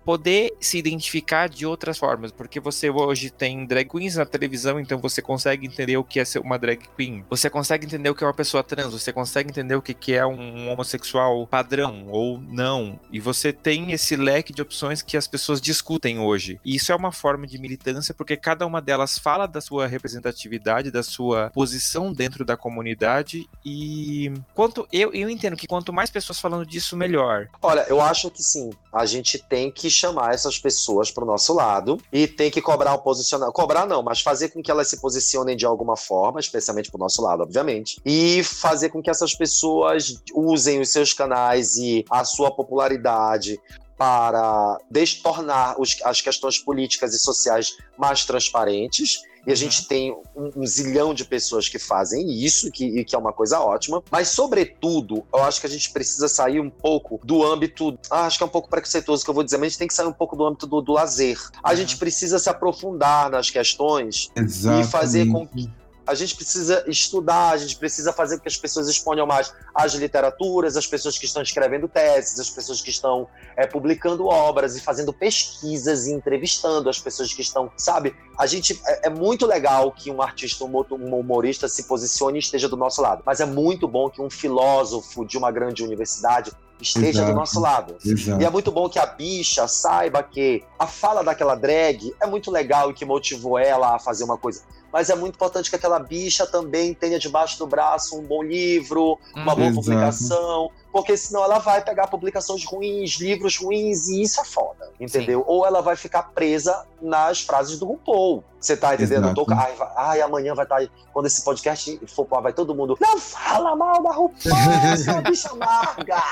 Speaker 1: poder se identificar de outras formas, porque você hoje tem drag queens na televisão, então você consegue entender o que é ser uma drag queen, você consegue entender o que é uma pessoa trans, você consegue entender o que é um homossexual padrão ou não, e você tem esse leque de opções que as pessoas discutem hoje. E isso é uma forma de militância, porque cada uma delas fala da sua representatividade, da sua posição dentro da comunidade, e quanto eu, eu entendo que quanto mais pessoas falando disso, melhor.
Speaker 2: Olha, eu acho que sim, a gente tem que chamar essas pessoas para o nosso lado e tem que cobrar um posicionamento. Cobrar não, mas fazer com que elas se posicionem de alguma forma, especialmente para o nosso lado, obviamente, e fazer com que essas pessoas usem os seus canais e a sua popularidade para tornar as questões políticas e sociais mais transparentes e a gente tem um, um, zilhão de pessoas que fazem isso, que, que é uma coisa ótima. Mas, sobretudo, eu acho que a gente precisa sair um pouco do âmbito. Ah, acho que é um pouco preconceituoso que eu vou dizer, mas a gente tem que sair um pouco do âmbito do, do lazer. A uhum. gente precisa se aprofundar nas questões
Speaker 3: Exatamente.
Speaker 2: e fazer com que a gente precisa estudar, a gente precisa fazer com que as pessoas exponham mais as literaturas, as pessoas que estão escrevendo teses, as pessoas que estão é, publicando obras e fazendo pesquisas e entrevistando as pessoas que estão, sabe? A gente é, é muito legal que um artista, um humorista se posicione e esteja do nosso lado, mas é muito bom que um filósofo de uma grande universidade esteja Exato. do nosso lado.
Speaker 3: Exato.
Speaker 2: E é muito bom que a bicha saiba que a fala daquela drag é muito legal e que motivou ela a fazer uma coisa mas é muito importante que aquela bicha também tenha debaixo do braço um bom livro, uma boa Exato. publicação, porque senão ela vai pegar publicações ruins, livros ruins, e isso é foda, entendeu? Sim. Ou ela vai ficar presa nas frases do RuPaul. Você tá entendendo? Tô, ai, vai, ai, amanhã vai estar. Tá, quando esse podcast for pro vai todo mundo. Não fala mal da RuPaul, essa bicha amarga!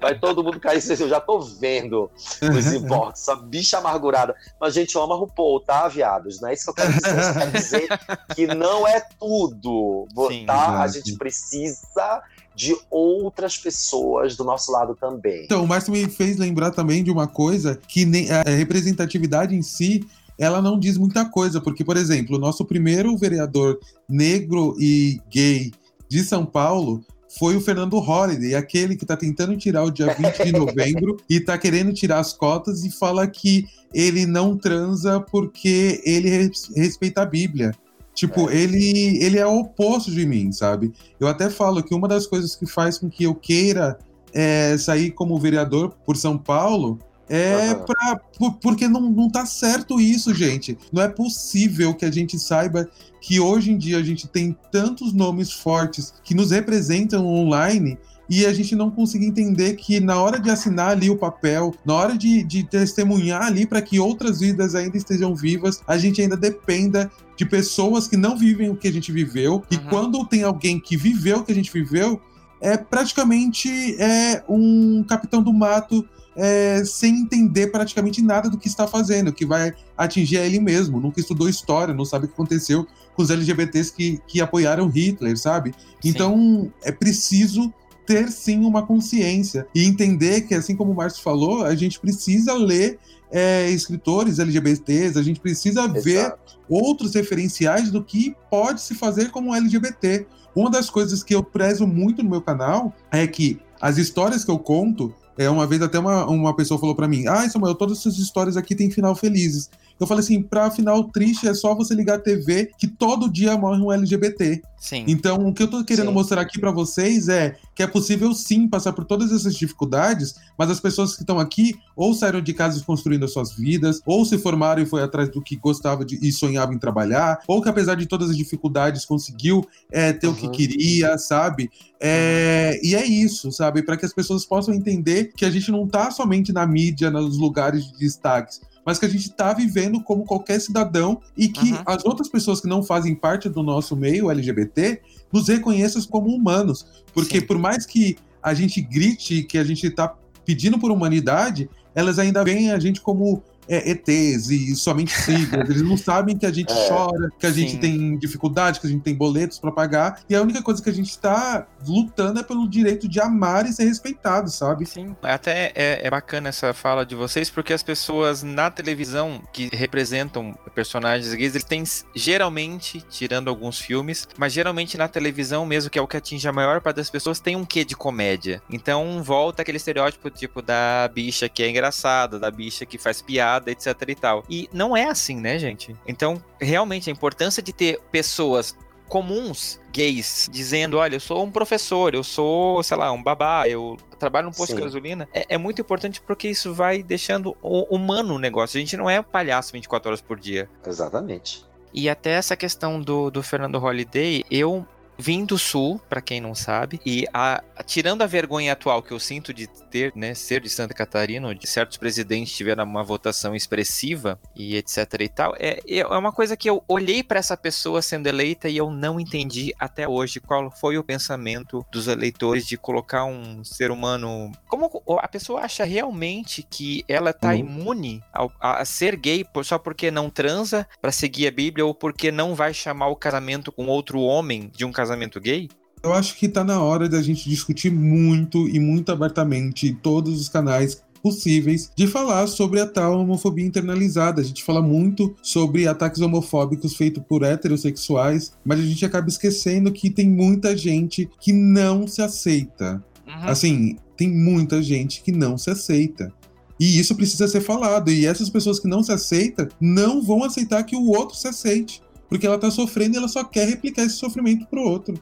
Speaker 2: Vai todo mundo cair. Eu já tô vendo os inbox, essa bicha amargurada. Mas a gente ama RuPaul, tá, viados? Não é isso que eu quero dizer. Quer dizer que não é tudo. Sim, tá? A gente precisa de outras pessoas do nosso lado também.
Speaker 3: Então, o Márcio me fez lembrar também de uma coisa que nem, a representatividade em si ela não diz muita coisa, porque, por exemplo, o nosso primeiro vereador negro e gay de São Paulo foi o Fernando Holliday, aquele que está tentando tirar o dia 20 de novembro e está querendo tirar as cotas e fala que ele não transa porque ele respeita a Bíblia. Tipo, é. ele, ele é o oposto de mim, sabe? Eu até falo que uma das coisas que faz com que eu queira é, sair como vereador por São Paulo É uhum. pra, por, porque não, não tá certo isso, gente. Não é possível que a gente saiba que hoje em dia a gente tem tantos nomes fortes que nos representam online e a gente não conseguir entender que na hora de assinar ali o papel, na hora de, de testemunhar ali para que outras vidas ainda estejam vivas, a gente ainda dependa de pessoas que não vivem o que a gente viveu. Uhum. E quando tem alguém que viveu o que a gente viveu, é praticamente é um capitão do mato é, sem entender praticamente nada do que está fazendo, que vai atingir a ele mesmo. Nunca estudou história, não sabe o que aconteceu com os LGBTs que, que apoiaram Hitler, sabe? Sim. Então é preciso ter sim uma consciência e entender que, assim como o Márcio falou, a gente precisa ler é, escritores LGBTs, a gente precisa Exato. ver outros referenciais do que pode se fazer como LGBT. Uma das coisas que eu prezo muito no meu canal é que as histórias que eu conto, é, uma vez até uma, uma pessoa falou para mim: Ah, Samuel, todas essas histórias aqui têm final felizes. Eu falei assim, pra final triste é só você ligar a TV que todo dia morre um LGBT. Sim. Então, o que eu tô querendo sim. mostrar aqui para vocês é que é possível sim passar por todas essas dificuldades, mas as pessoas que estão aqui ou saíram de casa construindo as suas vidas, ou se formaram e foi atrás do que gostava de, e sonhava em trabalhar, ou que apesar de todas as dificuldades conseguiu é, ter uhum. o que uhum. queria, sabe? É, e é isso, sabe? Para que as pessoas possam entender que a gente não tá somente na mídia, nos lugares de destaques, mas que a gente está vivendo como qualquer cidadão e que uhum. as outras pessoas que não fazem parte do nosso meio LGBT nos reconheçam como humanos. Porque Sim. por mais que a gente grite que a gente está pedindo por humanidade, elas ainda veem a gente como é, ETs e somente siglas. Eles não sabem que a gente é, chora, que a gente tem dificuldade, que a gente tem boletos para pagar. E a única coisa que a gente está lutando é pelo direito de amar e ser respeitado, sabe?
Speaker 1: Sim. Até é, é bacana essa fala de vocês, porque as pessoas na televisão que representam personagens gays, eles têm geralmente, tirando alguns filmes, mas geralmente na televisão mesmo, que é o que atinge a maior parte das pessoas, tem um quê de comédia. Então volta aquele estereótipo tipo da bicha que é engraçada, da bicha que faz piada etc e tal. E não é assim, né, gente? Então, realmente, a importância de ter pessoas comuns gays dizendo: olha, eu sou um professor, eu sou, sei lá, um babá, eu trabalho num posto Sim. de gasolina, é, é, muito importante porque isso vai deixando humano o negócio. A gente não é palhaço 24 horas por dia.
Speaker 2: Exatamente.
Speaker 1: E até essa questão do, do Fernando Holiday, eu Vim do Sul, para quem não sabe, e a, tirando a vergonha atual que eu sinto de ter, né, ser de Santa Catarina, onde certos presidentes tiveram uma votação expressiva e etc e tal, é, é uma coisa que eu olhei para essa pessoa sendo eleita e eu não entendi até hoje qual foi o pensamento dos eleitores de colocar um ser humano. Como a pessoa acha realmente que ela tá uhum. imune a, a, ser gay só porque não transa para seguir a Bíblia ou porque não vai chamar o casamento com outro homem de um casamento casamento gay?
Speaker 3: Eu acho que tá na hora da gente discutir muito e muito abertamente em todos os canais possíveis de falar sobre a tal homofobia internalizada. A gente fala muito sobre ataques homofóbicos feitos por heterossexuais, mas a gente acaba esquecendo que tem muita gente que não se aceita. Uhum. Assim, tem muita gente que não se aceita. E isso precisa ser falado. E essas pessoas que não se aceitam não vão aceitar que o outro se aceite porque ela tá sofrendo e ela só quer replicar esse sofrimento pro outro.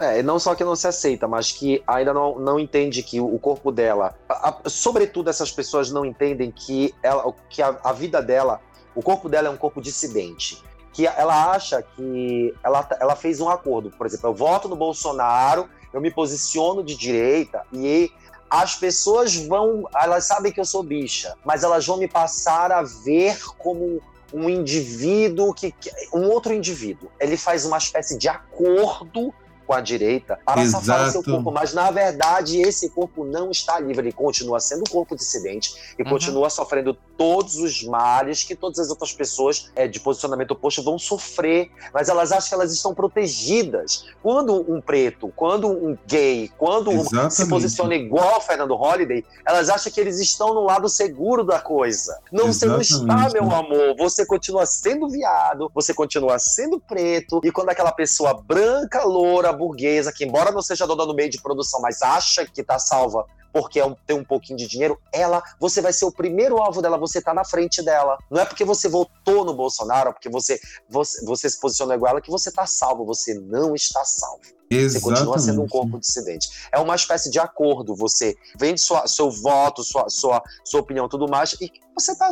Speaker 2: É, não só que não se aceita, mas que ainda não, não entende que o corpo dela. A, a, sobretudo, essas pessoas não entendem que, ela, que a, a, vida dela, o corpo dela é um corpo dissidente. Que ela acha que ela, ela fez um acordo. Por exemplo, eu voto no Bolsonaro, eu me posiciono de direita e as pessoas vão. Elas sabem que eu sou bicha, mas elas vão me passar a ver como um indivíduo que, um outro indivíduo, ele faz uma espécie de acordo com a direita para Exato. safar o seu corpo. Mas, na verdade, esse corpo não está livre. Ele continua sendo um corpo dissidente e uhum. continua sofrendo todos os males que todas as outras pessoas é, de posicionamento oposto vão sofrer. Mas elas acham que elas estão protegidas. Quando um preto, quando um gay, quando um se posiciona igual Fernando Holliday, elas acham que eles estão no lado seguro da coisa. Não, você não está, meu amor. Você continua sendo viado, você continua sendo preto. E quando aquela pessoa branca, loura, burguesa, que embora não seja dona do meio de produção, mas acha que tá salva porque é um, tem um pouquinho de dinheiro, ela, você vai ser o primeiro alvo dela, você tá na frente dela. Não é porque você votou no Bolsonaro, porque você, você, você se posicionou igual ela, que você tá salvo. Você não está salvo.
Speaker 3: Exatamente.
Speaker 2: Você continua sendo um corpo dissidente. É uma espécie de acordo. Você vende sua, seu voto, sua, sua, sua opinião tudo mais, e você tá.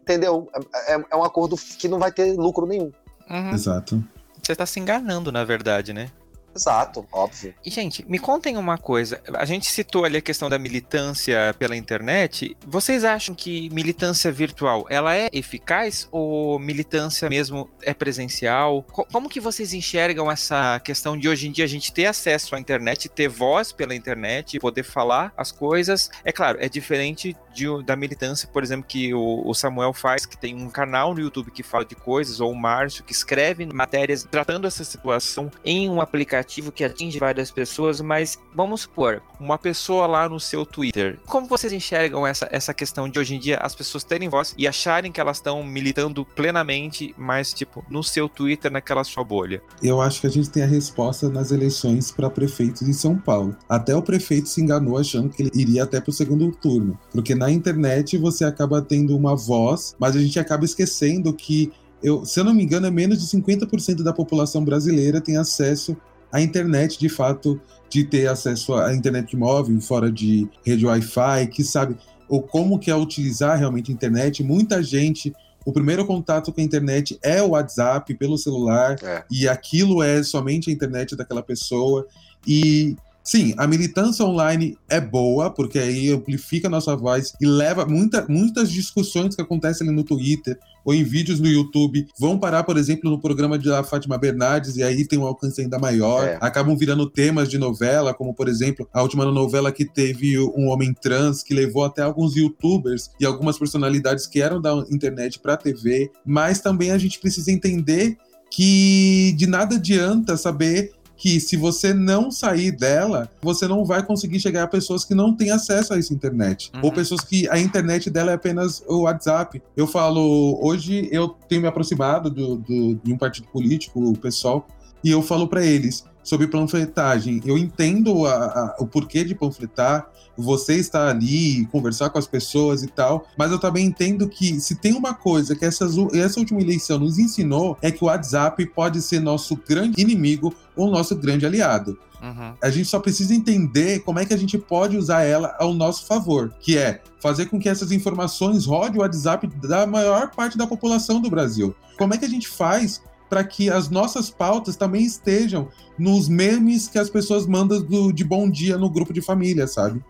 Speaker 2: Entendeu? É, é, é um acordo que não vai ter lucro nenhum.
Speaker 3: Uhum. Exato.
Speaker 1: Você tá se enganando, na verdade, né?
Speaker 2: Exato, óbvio.
Speaker 1: E, gente, me contem uma coisa. A gente citou ali a questão da militância pela internet. Vocês acham que militância virtual, ela é eficaz ou militância mesmo é presencial? Como que vocês enxergam essa questão de hoje em dia a gente ter acesso à internet, ter voz pela internet, poder falar as coisas? É claro, é diferente de, da militância, por exemplo, que o, o Samuel faz, que tem um canal no YouTube que fala de coisas, ou o Márcio, que escreve matérias tratando essa situação em um aplicativo aplicativo que atinge várias pessoas, mas vamos supor, uma pessoa lá no seu Twitter. Como vocês enxergam essa, essa questão de hoje em dia as pessoas terem voz e acharem que elas estão militando plenamente, mas tipo, no seu Twitter, naquela sua bolha?
Speaker 3: Eu acho que a gente tem a resposta nas eleições para prefeitos em São Paulo. Até o prefeito se enganou achando que ele iria até para o segundo turno, porque na internet você acaba tendo uma voz, mas a gente acaba esquecendo que eu, se eu não me engano, é menos de 50% da população brasileira tem acesso a internet, de fato, de ter acesso à internet móvel, fora de rede Wi-Fi, que sabe, ou como que é utilizar realmente a internet. Muita gente, o primeiro contato com a internet é o WhatsApp pelo celular, é. e aquilo é somente a internet daquela pessoa. E Sim, a militância online é boa, porque aí amplifica a nossa voz e leva muita, muitas discussões que acontecem ali no Twitter ou em vídeos no YouTube vão parar, por exemplo, no programa de Fátima Bernardes, e aí tem um alcance ainda maior. É. Acabam virando temas de novela, como, por exemplo, a última novela que teve um homem trans, que levou até alguns youtubers e algumas personalidades que eram da internet para a TV. Mas também a gente precisa entender que de nada adianta saber que se você não sair dela, você não vai conseguir chegar a pessoas que não têm acesso a essa internet. Uhum. Ou pessoas que a internet dela é apenas o WhatsApp. Eu falo, hoje eu tenho me aproximado do, do de um partido político, o pessoal, e eu falo para eles sobre panfletagem. Eu entendo a, a, o porquê de panfletar, você estar ali, conversar com as pessoas e tal, mas eu também entendo que se tem uma coisa que essas, essa última eleição nos ensinou é que o WhatsApp pode ser nosso grande inimigo ou nosso grande aliado. Uhum. A gente só precisa entender como é que a gente pode usar ela ao nosso favor, que é fazer com que essas informações rodem o WhatsApp da maior parte da população do Brasil. Como é que a gente faz para que as nossas pautas também estejam nos memes que as pessoas mandam do, de bom dia no grupo de família, sabe?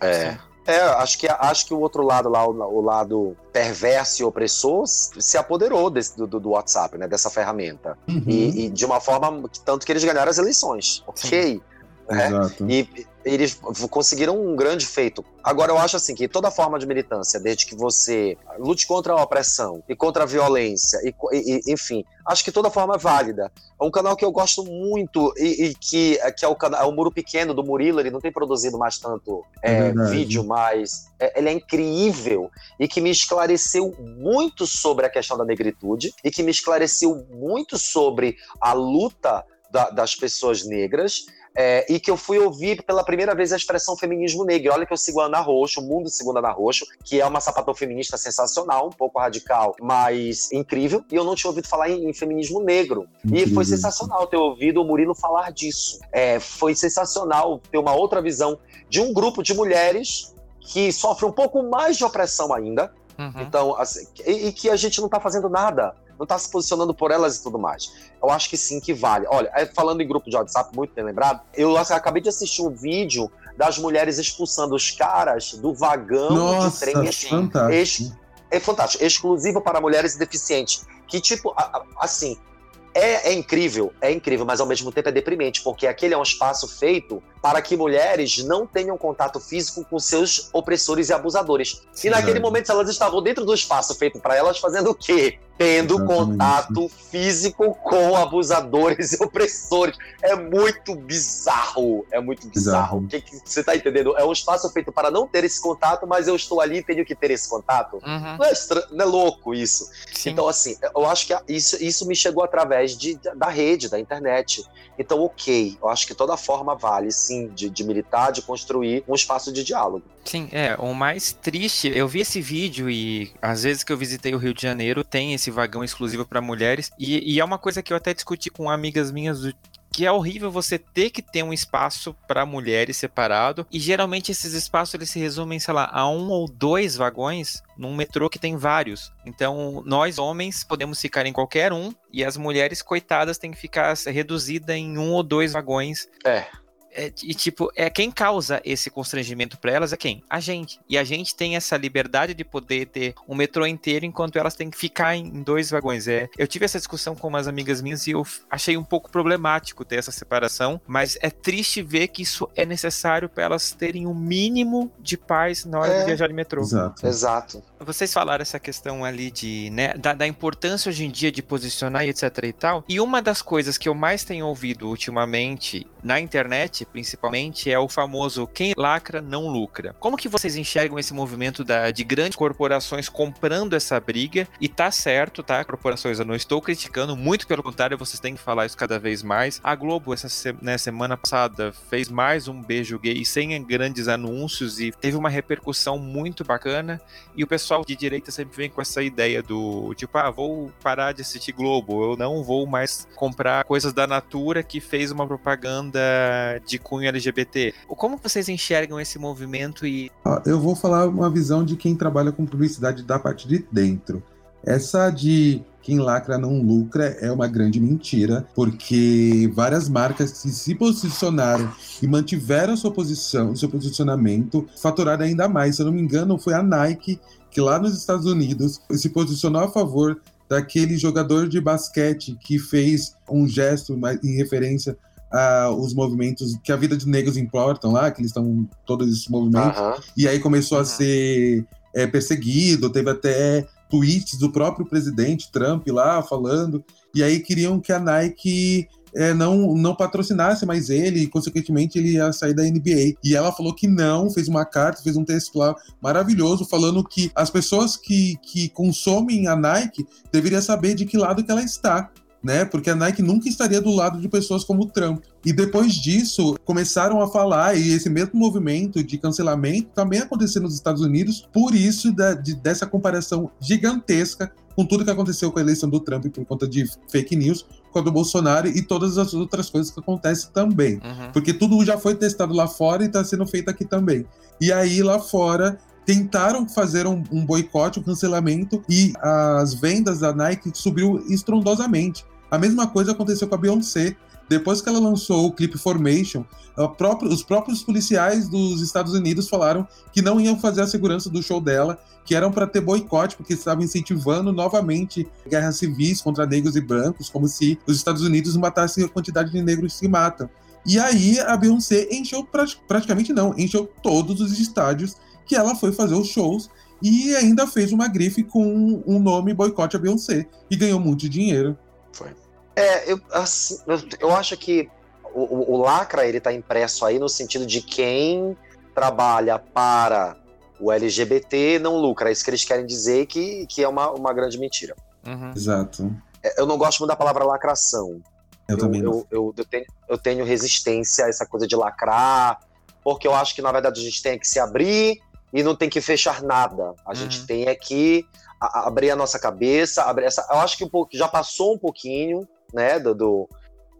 Speaker 2: É. É, acho que, acho que o outro lado lá, o, o lado perverso e opressor, se apoderou desse, do, do, WhatsApp, né? Dessa ferramenta. Uhum. E, e, de uma forma, tanto que eles ganharam as eleições. Ok. Né? Exato. E, eles conseguiram um grande feito. Agora, eu acho assim que toda forma de militância, desde que você lute contra a opressão e contra a violência, e, e enfim, acho que toda forma é válida. É um canal que eu gosto muito e, e que, que é, o canal, é o Muro Pequeno do Murilo, ele não tem produzido mais tanto é, é vídeo, mas é, ele é incrível e que me esclareceu muito sobre a questão da negritude e que me esclareceu muito sobre a luta da, das pessoas negras é, e que eu fui ouvir pela primeira vez a expressão feminismo negro. Olha que eu sigo a Ana Roxo, o mundo segundo a Ana Roxo, que é uma sapatão feminista sensacional, um pouco radical, mas incrível. E eu não tinha ouvido falar em, em feminismo negro. Incrível. E foi sensacional ter ouvido o Murilo falar disso. É, foi sensacional ter uma outra visão de um grupo de mulheres que sofre um pouco mais de opressão ainda. Uhum. Então, assim, e, e que a gente não está fazendo nada não está se posicionando por elas e tudo mais. Eu acho que sim, que vale. Olha, é, falando em grupo de WhatsApp, muito bem lembrado, eu acabei de assistir um vídeo das mulheres expulsando os caras do vagão
Speaker 3: Nossa,
Speaker 2: de trem.
Speaker 3: Assim, fantástico.
Speaker 2: é fantástico. Exclusivo para mulheres deficientes. Que, tipo, assim, é, é, incrível, é incrível, mas ao mesmo tempo é deprimente, porque aquele é um espaço feito para que mulheres não tenham contato físico com seus opressores e abusadores. Sim, e naquele momento elas estavam dentro do espaço feito para elas fazendo o quê? Tendo Exatamente. contato físico com abusadores e opressores. É muito bizarro. É muito bizarro. O que, que, você está entendendo? É um espaço feito para não ter esse contato, mas eu estou ali e tenho que ter esse contato. Uhum. Não, é não, é louco isso. Sim. Então, assim, eu acho que isso, isso me chegou através de, da rede, da internet. Então, ok, eu acho que toda forma vale, sim, de, de militar, de construir um espaço de diálogo.
Speaker 1: Sim, é. O mais triste, eu vi esse vídeo e às vezes que eu visitei o Rio de Janeiro, tem esse vagão exclusivo para mulheres. E, e, é uma coisa que eu até discuti com amigas minhas do que é horrível você ter que ter um espaço para mulheres separado e geralmente esses espaços eles se resumem, sei lá, a um ou dois vagões num metrô que tem vários. Então, nós homens podemos ficar em qualquer um e as mulheres coitadas têm que ficar reduzida em um ou dois vagões.
Speaker 2: É.
Speaker 1: É, e tipo, é quem causa esse constrangimento para elas é quem? A gente. E a gente tem essa liberdade de poder ter um metrô inteiro enquanto elas têm que ficar em dois vagões. É, eu tive essa discussão com umas amigas minhas e eu achei um pouco problemático ter essa separação, mas é triste ver que isso é necessário para elas terem o um mínimo de paz na hora é. de viajar de metrô.
Speaker 2: Exato. Exato.
Speaker 1: Vocês falaram essa questão ali de, né, da, da importância hoje em dia de posicionar e etc e tal. E uma das coisas que eu mais tenho ouvido ultimamente na internet, principalmente, é o famoso quem lacra não lucra. Como que vocês enxergam esse movimento da, de grandes corporações comprando essa briga? E tá certo, tá? Corporações, eu não estou criticando, muito pelo contrário, vocês têm que falar isso cada vez mais. A Globo, essa né, semana passada, fez mais um beijo gay sem grandes anúncios e teve uma repercussão muito bacana. E o pessoal de direita sempre vem com essa ideia do tipo, ah, vou parar de assistir Globo, eu não vou mais comprar coisas da Natura que fez uma propaganda de cunho LGBT. Como vocês enxergam esse movimento e.
Speaker 3: Eu vou falar uma visão de quem trabalha com publicidade da parte de dentro. Essa de quem lacra não lucra é uma grande mentira, porque várias marcas que se posicionaram e mantiveram sua posição, seu posicionamento, faturaram ainda mais. Se eu não me engano, foi a Nike que lá nos Estados Unidos se posicionou a favor daquele jogador de basquete que fez um gesto em referência uh, os movimentos que a vida de negros importam lá, que eles estão todos esses movimentos. E aí começou a ser é, perseguido, teve até tweets do próprio presidente Trump lá falando. E aí queriam que a Nike é, não, não patrocinasse mais ele, e consequentemente ele ia sair da NBA. E ela falou que não, fez uma carta, fez um texto lá maravilhoso, falando que as pessoas que, que consomem a Nike deveriam saber de que lado que ela está né? Porque a Nike nunca estaria do lado de pessoas como o Trump. E depois disso, começaram a falar, e esse mesmo movimento de cancelamento também aconteceu nos Estados Unidos, por isso da, de, dessa comparação gigantesca com tudo que aconteceu com a eleição do Trump por conta de fake news, com a do Bolsonaro e todas as outras coisas que acontecem também. Uhum. Porque tudo já foi testado lá fora e está sendo feito aqui também. E aí, lá fora, tentaram fazer um, um boicote, um cancelamento, e as vendas da Nike subiu estrondosamente. A mesma coisa aconteceu com a Beyoncé. Depois que ela lançou o clipe Formation, próprio, os próprios policiais dos Estados Unidos falaram que não iam fazer a segurança do show dela, que eram para ter boicote, porque estavam incentivando novamente guerras civis contra negros e brancos, como se os Estados Unidos matassem a quantidade de negros que matam. E aí a Beyoncé encheu, praticamente não, encheu todos os estádios que ela foi fazer os shows e ainda fez uma grife com um nome boicote a Beyoncé e ganhou muito dinheiro.
Speaker 2: Foi. É, eu, assim, eu, acho que o, o, o lacra ele tá impresso aí no sentido de quem trabalha para o LGBT não lucra. É isso que eles querem dizer que, que é uma, uma grande mentira.
Speaker 3: Uhum. Exato.
Speaker 2: É, eu não gosto muito da palavra lacração.
Speaker 3: Eu, eu também
Speaker 2: eu, eu, eu, tenho, eu tenho resistência a essa coisa de lacrar, porque eu acho que, na verdade, a gente tem que se abrir e não tem que fechar nada. A uhum. gente tem é que abrir a nossa cabeça, abrir essa. Eu acho que um pouco, já passou um pouquinho, né, do, do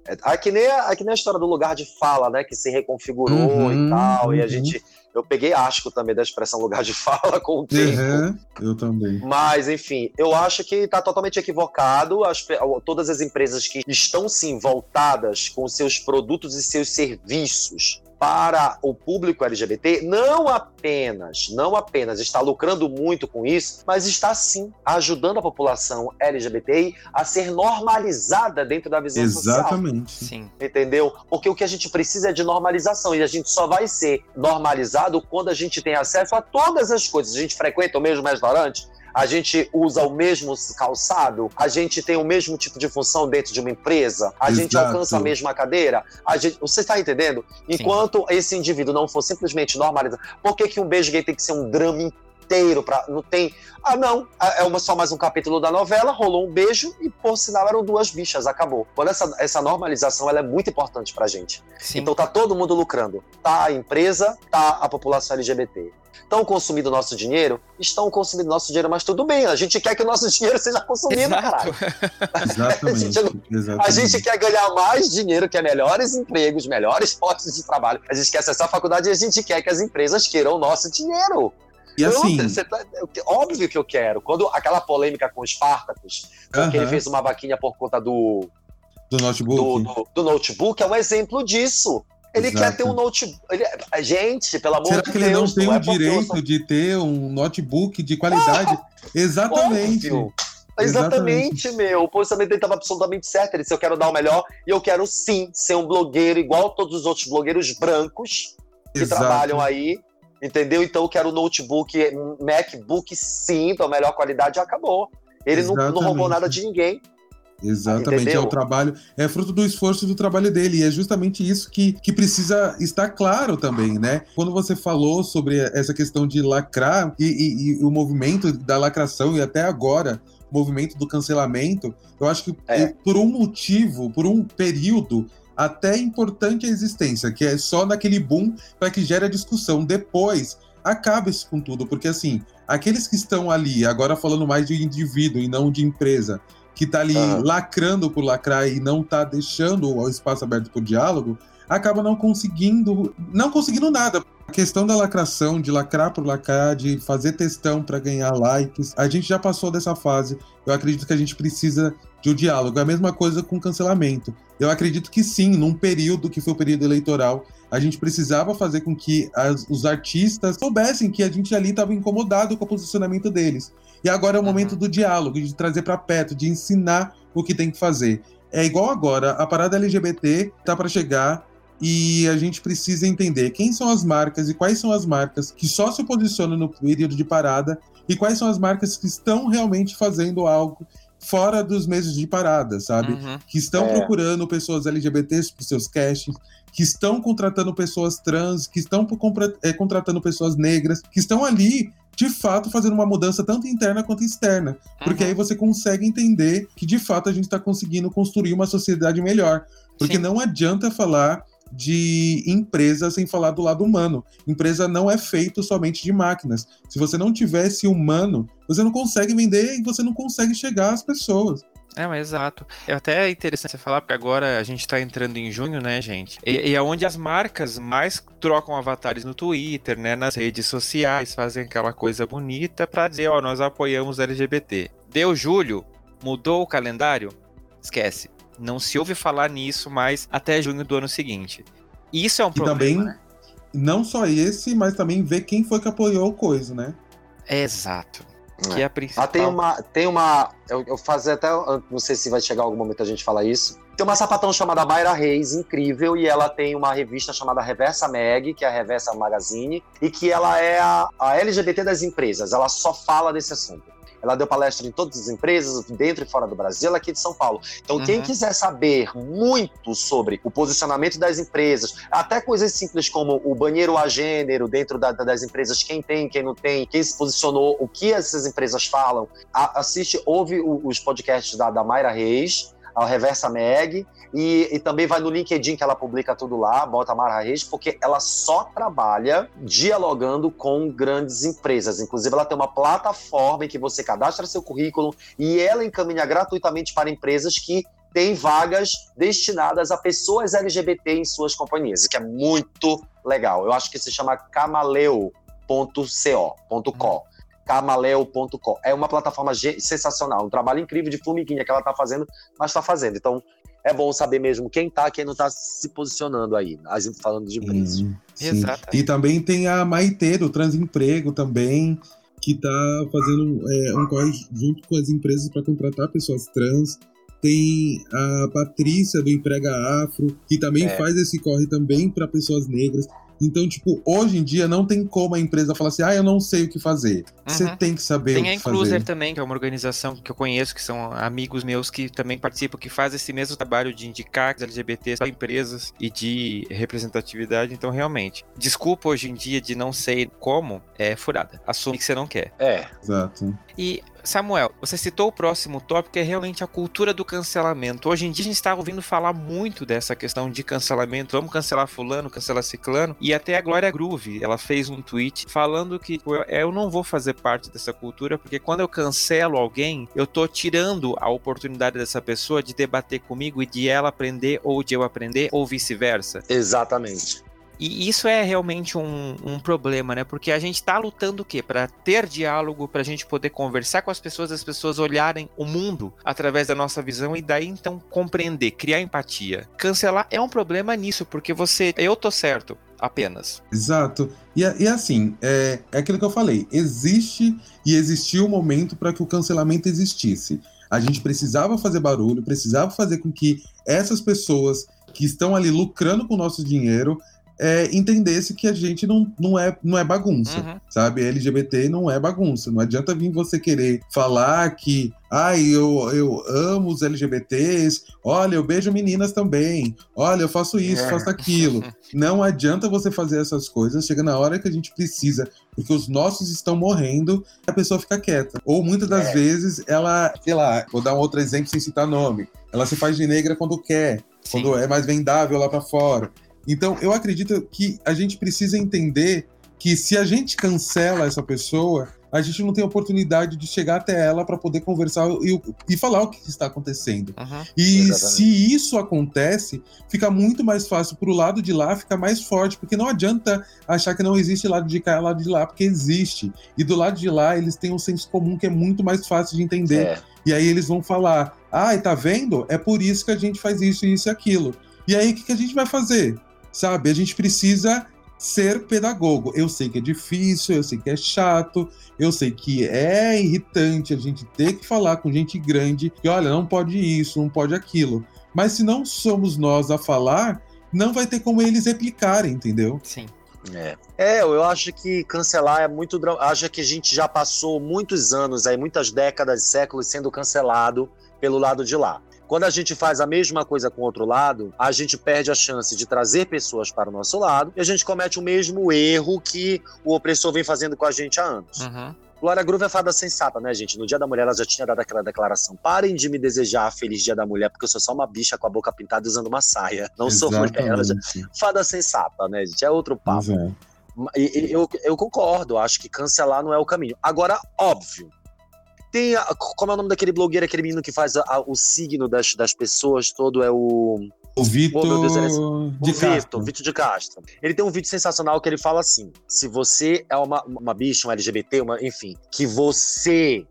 Speaker 2: é, aqui nem, aqui nem a história do lugar de fala, né? Que se reconfigurou uhum, e tal. Uhum. E a uhum. gente. Eu peguei asco também da expressão lugar de fala com o tempo. Uhum,
Speaker 3: eu também.
Speaker 2: Mas, enfim, eu acho que está totalmente equivocado. As, todas as empresas que estão, sim, voltadas com seus produtos e seus serviços para o público LGBT, não apenas, não apenas está lucrando muito com isso, mas está sim ajudando a população LGBTI a ser normalizada dentro da visão
Speaker 3: Exatamente.
Speaker 2: social. Sim. Entendeu? Porque o que a gente precisa é de normalização e a gente só vai ser normalizado quando a gente tem acesso a todas as coisas. A gente frequenta o mesmo restaurante, a gente usa o mesmo calçado, a gente tem o mesmo tipo de função dentro de uma empresa, a Exato. gente alcança a mesma cadeira. A gente, você está entendendo? Enquanto Sim. esse indivíduo não for simplesmente normalizado, por que, que um beijo gay tem que ser um drama inteiro? Pra, não tem. Ah, não, é uma, só mais um capítulo da novela, rolou um beijo e, por sinal, eram duas bichas, acabou. Quando essa, essa normalização ela é muito importante pra gente. Sim. Então tá todo mundo lucrando. Tá a empresa, tá a população LGBT estão consumindo nosso dinheiro, estão consumindo nosso dinheiro, mas tudo bem, a gente quer que o nosso dinheiro seja consumido, Exato. caralho.
Speaker 3: Exatamente. a, gente,
Speaker 2: Exatamente. a gente quer ganhar mais dinheiro, quer melhores empregos, melhores postos de trabalho, a gente quer acessar a faculdade e a gente quer que as empresas queiram o nosso dinheiro.
Speaker 3: E assim,
Speaker 2: tá, óbvio que eu quero. Quando aquela polêmica com os Spartacus, porque uh -huh. ele fez uma vaquinha por conta do
Speaker 3: do notebook.
Speaker 2: Do, do, do, notebook é um exemplo disso. Ele Exato. quer ter um notebook. Ele... Gente, pelo amor
Speaker 3: Será
Speaker 2: de
Speaker 3: Deus. Será que ele não tem não o é direito de ter um notebook de qualidade? Exatamente.
Speaker 2: Óbvio. Exatamente, Exatamente, meu. O posicionamento dele estava absolutamente certo. Ele disse: Eu quero dar o melhor e eu quero sim ser um blogueiro igual todos os outros blogueiros brancos que Exato. trabalham aí. Entendeu? Então eu quero um notebook, MacBook sim, da melhor qualidade e acabou. Ele não, não roubou nada de ninguém.
Speaker 3: Exatamente, Entendeu? é o trabalho, é fruto do esforço do trabalho dele, e é justamente isso que, que precisa estar claro também, né? Quando você falou sobre essa questão de lacrar e, e, e o movimento da lacração, e até agora, o movimento do cancelamento, eu acho que é. por um motivo, por um período, até importante a existência, que é só naquele boom para que gere a discussão. Depois, acaba-se com tudo, porque assim, aqueles que estão ali, agora falando mais de indivíduo e não de empresa, que está ali lacrando por lacrar e não está deixando o espaço aberto para o diálogo, acaba não conseguindo, não conseguindo nada. A questão da lacração, de lacrar por lacrar, de fazer testão para ganhar likes, a gente já passou dessa fase. Eu acredito que a gente precisa de um diálogo. É a mesma coisa com cancelamento. Eu acredito que sim, num período que foi o período eleitoral, a gente precisava fazer com que as, os artistas soubessem que a gente ali estava incomodado com o posicionamento deles. E agora é o momento do diálogo, de trazer para perto, de ensinar o que tem que fazer. É igual agora, a parada LGBT tá para chegar e a gente precisa entender quem são as marcas e quais são as marcas que só se posicionam no período de parada e quais são as marcas que estão realmente fazendo algo fora dos meses de parada, sabe? Uhum. Que estão é. procurando pessoas LGBTs para seus castings, que estão contratando pessoas trans, que estão é, contratando pessoas negras, que estão ali de fato fazendo uma mudança tanto interna quanto externa. Porque uhum. aí você consegue entender que de fato a gente está conseguindo construir uma sociedade melhor. Porque Sim. não adianta falar de empresa sem falar do lado humano. Empresa não é feito somente de máquinas. Se você não tivesse humano, você não consegue vender e você não consegue chegar às pessoas.
Speaker 1: É, mas exato. É até interessante você falar, porque agora a gente está entrando em junho, né, gente? E, e, é onde as marcas mais trocam avatares no Twitter, né, nas redes sociais, fazem aquela coisa bonita para dizer, ó, nós apoiamos LGBT. Deu julho, mudou o calendário? Esquece. Não se ouve falar nisso mais até junho do ano seguinte. Isso é um
Speaker 3: e
Speaker 1: problema.
Speaker 3: também, né? não só esse, mas também ver quem foi que apoiou o coisa, né?
Speaker 1: Exato. Que é a principal.
Speaker 2: Ah, tem uma. Tem uma eu, eu fazer até. Não sei se vai chegar algum momento a gente falar isso. Tem uma sapatão chamada Mayra Reis, incrível, e ela tem uma revista chamada Reversa Mag, que é a Reversa Magazine, e que ela é a, a LGBT das empresas. Ela só fala desse assunto. Ela deu palestra em todas as empresas, dentro e fora do Brasil, ela é aqui de São Paulo. Então, uhum. quem quiser saber muito sobre o posicionamento das empresas, até coisas simples como o banheiro a gênero dentro da, das empresas, quem tem, quem não tem, quem se posicionou, o que essas empresas falam, assiste, ouve os podcasts da, da Mayra Reis, ao Reversa Meg, e, e, também vai no LinkedIn que ela publica tudo lá, bota Mara Reis, porque ela só trabalha dialogando com grandes empresas. Inclusive, ela tem uma plataforma em que você cadastra seu currículo e ela encaminha gratuitamente para empresas que têm vagas destinadas a pessoas LGBT em suas companhias, que é muito legal. Eu acho que se chama camaleo.co.com camaleo.com. É uma plataforma sensacional, um trabalho incrível de formiguinha que ela está fazendo, mas está fazendo. Então, é bom saber mesmo quem tá, quem não tá se posicionando aí, falando de.
Speaker 3: Sim, sim. E também tem a Maite do Transemprego também, que tá fazendo é, um corre junto com as empresas para contratar pessoas trans. Tem a Patrícia do Emprega Afro, que também é. faz esse corre também para pessoas negras. Então, tipo, hoje em dia não tem como a empresa falar assim, ah, eu não sei o que fazer. Uhum. Você tem que saber
Speaker 1: tem
Speaker 3: o que
Speaker 1: fazer. Tem a Incluser também, que é uma organização que eu conheço, que são amigos meus que também participam, que faz esse mesmo trabalho de indicar LGBTs para empresas e de representatividade. Então, realmente, desculpa hoje em dia de não sei como, é furada. Assume que você não quer.
Speaker 2: É.
Speaker 3: Exato.
Speaker 1: E Samuel, você citou o próximo tópico, que é realmente a cultura do cancelamento. Hoje em dia a gente está ouvindo falar muito dessa questão de cancelamento. Vamos cancelar fulano, cancelar ciclano. E até a Glória Groove, ela fez um tweet falando que eu não vou fazer parte dessa cultura, porque quando eu cancelo alguém, eu tô tirando a oportunidade dessa pessoa de debater comigo e de ela aprender ou de eu aprender, ou vice-versa.
Speaker 2: Exatamente.
Speaker 1: E isso é realmente um, um problema, né? Porque a gente está lutando o quê? Para ter diálogo, para a gente poder conversar com as pessoas, as pessoas olharem o mundo através da nossa visão e daí então compreender, criar empatia. Cancelar é um problema nisso, porque você, eu tô certo, apenas.
Speaker 3: Exato. E, e assim, é, é aquilo que eu falei: existe e existiu um momento para que o cancelamento existisse. A gente precisava fazer barulho, precisava fazer com que essas pessoas que estão ali lucrando com o nosso dinheiro é, entendesse que a gente não, não, é, não é bagunça, uhum. sabe? LGBT não é bagunça. Não adianta vir você querer falar que, ai, eu, eu amo os LGBTs, olha, eu beijo meninas também, olha, eu faço isso, é. faço aquilo. não adianta você fazer essas coisas, chega na hora que a gente precisa, porque os nossos estão morrendo, a pessoa fica quieta. Ou muitas das é. vezes ela, sei lá, vou dar um outro exemplo sem citar nome, ela se faz de negra quando quer, Sim. quando é mais vendável lá para fora. Então, eu acredito que a gente precisa entender que se a gente cancela essa pessoa, a gente não tem oportunidade de chegar até ela para poder conversar e, e, falar o que está acontecendo. Uhum, e exatamente. se isso acontece, fica muito mais fácil para o lado de lá ficar mais forte, porque não adianta achar que não existe lado de cá e lado de lá, porque existe. E do lado de lá, eles têm um senso comum que é muito mais fácil de entender. É. E aí eles vão falar: ah, tá vendo? É por isso que a gente faz isso, isso e aquilo. E aí o que, que a gente vai fazer? Sabe? A gente precisa ser pedagogo. Eu sei que é difícil, eu sei que é chato, eu sei que é irritante a gente ter que falar com gente grande que, olha, não pode isso, não pode aquilo. Mas se não somos nós a falar, não vai ter como eles replicarem, entendeu?
Speaker 1: Sim.
Speaker 2: É. é, eu acho que cancelar é muito. Acho que a gente já passou muitos anos, aí, muitas décadas, séculos sendo cancelado pelo lado de lá. Quando a gente faz a mesma coisa com o outro lado, a gente perde a chance de trazer pessoas para o nosso lado e a gente comete o mesmo erro que o opressor vem fazendo com a gente há anos. Uhum. Glória Groove é fada sensata, né, gente? No Dia da Mulher ela já tinha dado aquela declaração. Parem de me desejar Feliz Dia da Mulher, porque eu sou só uma bicha com a boca pintada usando uma saia. Não Exatamente. sou mulher. Já... Fada sensata, né, gente? É outro papo. É. Eu, eu concordo, acho que cancelar não é o caminho. Agora, óbvio, tem. A, como é o nome daquele blogueiro, aquele menino que faz a, a, o signo das, das pessoas todo? É o.
Speaker 3: O Vitor oh, Deus, é de
Speaker 2: o Vitor, Vitor de Castro. Ele tem um vídeo sensacional que ele fala assim: se você é uma, uma bicha, um LGBT, uma, enfim, que você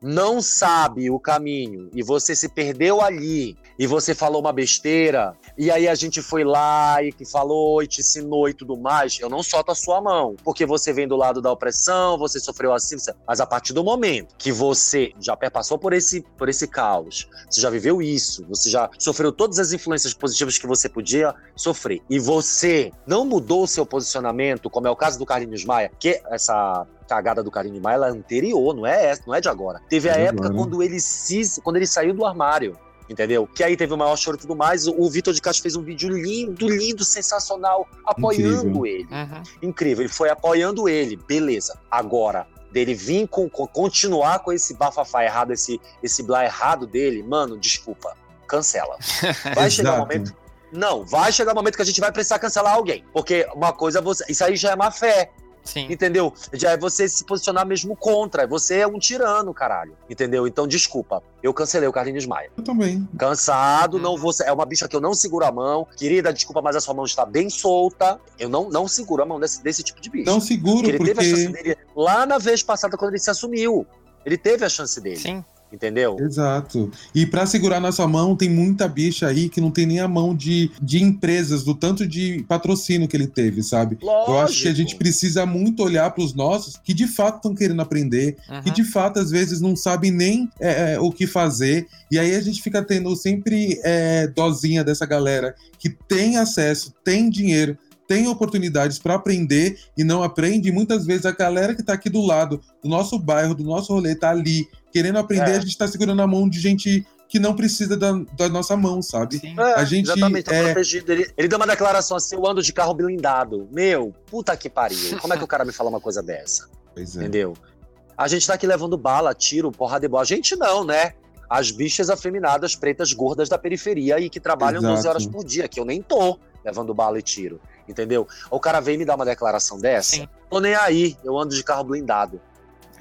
Speaker 2: não sabe o caminho e você se perdeu ali e você falou uma besteira e aí a gente foi lá e que falou e te ensinou e tudo mais, eu não solto a sua mão, porque você vem do lado da opressão, você sofreu assim, mas a partir do momento que você já passou por esse por esse caos, você já viveu isso, você já sofreu todas as influências positivas que você podia sofrer e você não mudou o seu posicionamento, como é o caso do Carlinhos Maia, que essa cagada do Carlinhos Maia é anterior, não é essa, não é de agora. Teve a é época quando ele se, quando ele saiu do armário entendeu? Que aí teve o maior choro e tudo mais. O Vitor de Castro fez um vídeo lindo, lindo, sensacional, apoiando Incrível. ele. Uhum. Incrível, ele foi apoiando ele, beleza. Agora, dele vir com, com, continuar com esse bafafá errado, esse, esse blá errado dele, mano, desculpa, cancela. Vai chegar um momento. Não, vai chegar o um momento que a gente vai precisar cancelar alguém. Porque uma coisa, você, isso aí já é má fé. Sim. Entendeu? Já é você se posicionar mesmo contra. Você é um tirano, caralho. Entendeu? Então, desculpa. Eu cancelei o Carlinhos Maia.
Speaker 3: Eu também.
Speaker 2: Cansado, não vou. É uma bicha que eu não seguro a mão. Querida, desculpa, mas a sua mão está bem solta. Eu não, não seguro a mão desse, desse tipo de bicho.
Speaker 3: Não seguro,
Speaker 2: porque ele
Speaker 3: porque...
Speaker 2: teve a chance dele lá na vez passada, quando ele se assumiu. Ele teve a chance dele.
Speaker 1: Sim.
Speaker 2: Entendeu?
Speaker 3: Exato. E para segurar nossa mão, tem muita bicha aí que não tem nem a mão de, de empresas, do tanto de patrocínio que ele teve, sabe?
Speaker 2: Lógico.
Speaker 3: Eu acho que a gente precisa muito olhar para os nossos que de fato estão querendo aprender,
Speaker 1: Uhum.
Speaker 3: que de fato às vezes não sabem nem é, é, o que fazer. E aí a gente fica tendo sempre é, dozinha dessa galera que tem acesso, tem dinheiro, tem oportunidades para aprender e não aprende. E muitas vezes a galera que tá aqui do lado, do nosso bairro, do nosso rolê, tá ali querendo aprender,
Speaker 2: É.
Speaker 3: a gente tá segurando a mão de gente que não precisa da, da nossa mão, sabe?
Speaker 1: Sim.
Speaker 2: É,
Speaker 3: A gente,
Speaker 2: exatamente, tá
Speaker 3: é-
Speaker 2: protegido. Ele, ele deu uma declaração assim: eu ando de carro blindado. Meu, puta que pariu. Como é que o cara me fala uma coisa dessa?
Speaker 3: Pois é.
Speaker 2: Entendeu? A gente tá aqui levando bala, tiro, porrada de bola. A gente não, né? As bichas afeminadas, pretas, gordas da periferia e que trabalham
Speaker 3: Exato.
Speaker 2: 12 horas por dia, que eu nem tô levando bala e tiro. Entendeu? O cara vem me dar uma declaração dessa.
Speaker 1: Sim.
Speaker 2: Tô nem aí, eu ando de carro blindado.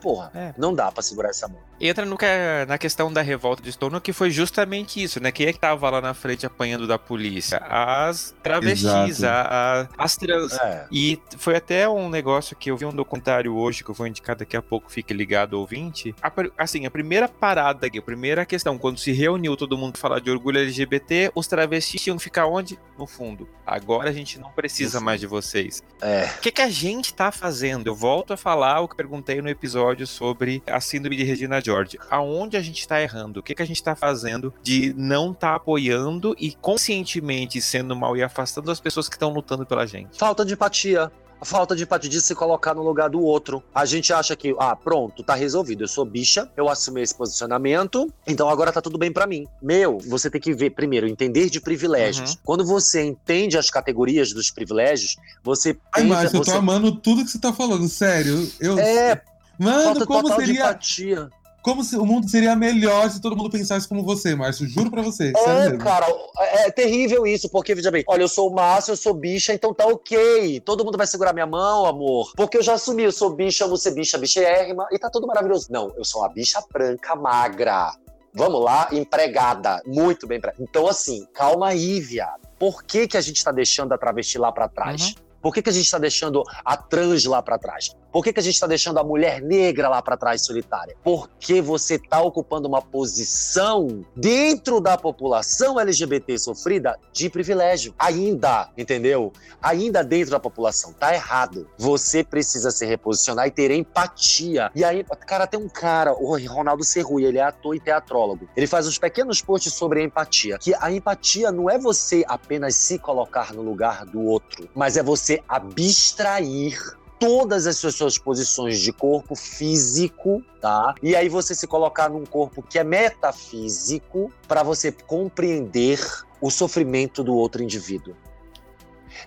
Speaker 2: Porra,
Speaker 1: É.
Speaker 2: não dá pra segurar essa mão.
Speaker 1: Entra no que- na questão da revolta de Stone, que foi justamente isso, né? Quem é que tava lá na frente apanhando da polícia? As travestis, a- a- as trans.
Speaker 2: É.
Speaker 1: E foi até um negócio que eu vi um documentário hoje, que eu vou indicar daqui a pouco, fique ligado, ouvinte. A assim, a primeira parada aqui, a primeira questão, quando se reuniu todo mundo pra falar de orgulho LGBT, os travestis tinham que ficar onde? No fundo. Agora a gente não precisa mais de vocês.
Speaker 2: É.
Speaker 1: O que, que a gente tá fazendo? Eu volto a falar o que perguntei no episódio sobre a síndrome de Regina George. Aonde a gente tá errando? O que, que a gente tá fazendo de não tá apoiando e conscientemente sendo mal e afastando as pessoas que estão lutando pela gente?
Speaker 2: Falta de empatia. A falta de empatia de se colocar no lugar do outro. A gente acha que, ah, pronto, tá resolvido. Eu sou bicha, eu assumi esse posicionamento, então agora tá tudo bem pra mim. Meu, você tem que ver, primeiro, entender de privilégios.
Speaker 1: Uhum.
Speaker 2: Quando você entende as categorias dos privilégios, você
Speaker 3: Ai,
Speaker 2: pensa,
Speaker 3: Márcio, eu tô
Speaker 2: você...
Speaker 3: amando tudo que você tá falando, sério. Eu,
Speaker 2: É,
Speaker 3: Mano,
Speaker 2: falta
Speaker 3: como
Speaker 2: total de
Speaker 3: seria,
Speaker 2: empatia.
Speaker 3: Como se o mundo seria melhor se todo mundo pensasse como você, Márcio. Juro pra você. sério
Speaker 2: É,
Speaker 3: mesmo.
Speaker 2: cara, é terrível isso, porque, veja bem, olha, eu sou o Márcio, eu sou bicha, então tá ok. Todo mundo vai segurar minha mão, amor. Porque eu já assumi, eu sou bicha, eu vou ser bicha, bichérrima, e tá tudo maravilhoso. Não, eu sou uma bicha branca magra. Vamos lá, empregada. Muito bem empregada. Então, assim, calma aí, viado. Por que, que a gente tá deixando a travesti lá pra trás? Por que, que a gente tá deixando a trans lá pra trás? Por que, que a gente tá deixando a mulher negra lá pra trás solitária? Porque você tá ocupando uma posição dentro da população LGBT sofrida de privilégio. Ainda, entendeu? Ainda dentro da população. Tá errado. Você precisa se reposicionar e ter empatia. E aí, cara, tem um cara, o Ronaldo Cerrui, ele é ator e teatrólogo. Ele faz uns pequenos posts sobre a empatia. Que a empatia não é você apenas se colocar no lugar do outro, mas é você abstrair todas as suas, posições de corpo físico, tá? E aí você se colocar num corpo que é metafísico para você compreender o sofrimento do outro indivíduo.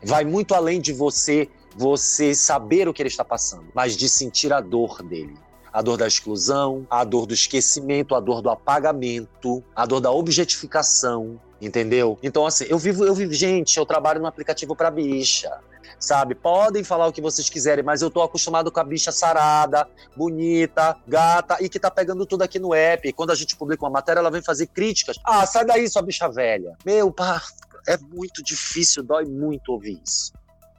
Speaker 2: Vai muito além de você você saber o que ele está passando, mas de sentir a dor dele. A dor da exclusão, a dor do esquecimento, a dor do apagamento, a dor da objetificação, entendeu? Então assim, eu vivo, eu vivo, gente, eu trabalho no aplicativo para bicha sabe? Podem falar o que vocês quiserem, mas eu tô acostumado com a bicha sarada, bonita, gata e que tá pegando tudo aqui no app. Quando a gente publica uma matéria, ela vem fazer críticas. Ah, sai daí, sua bicha velha. Meu, pá, é muito difícil, dói muito ouvir isso.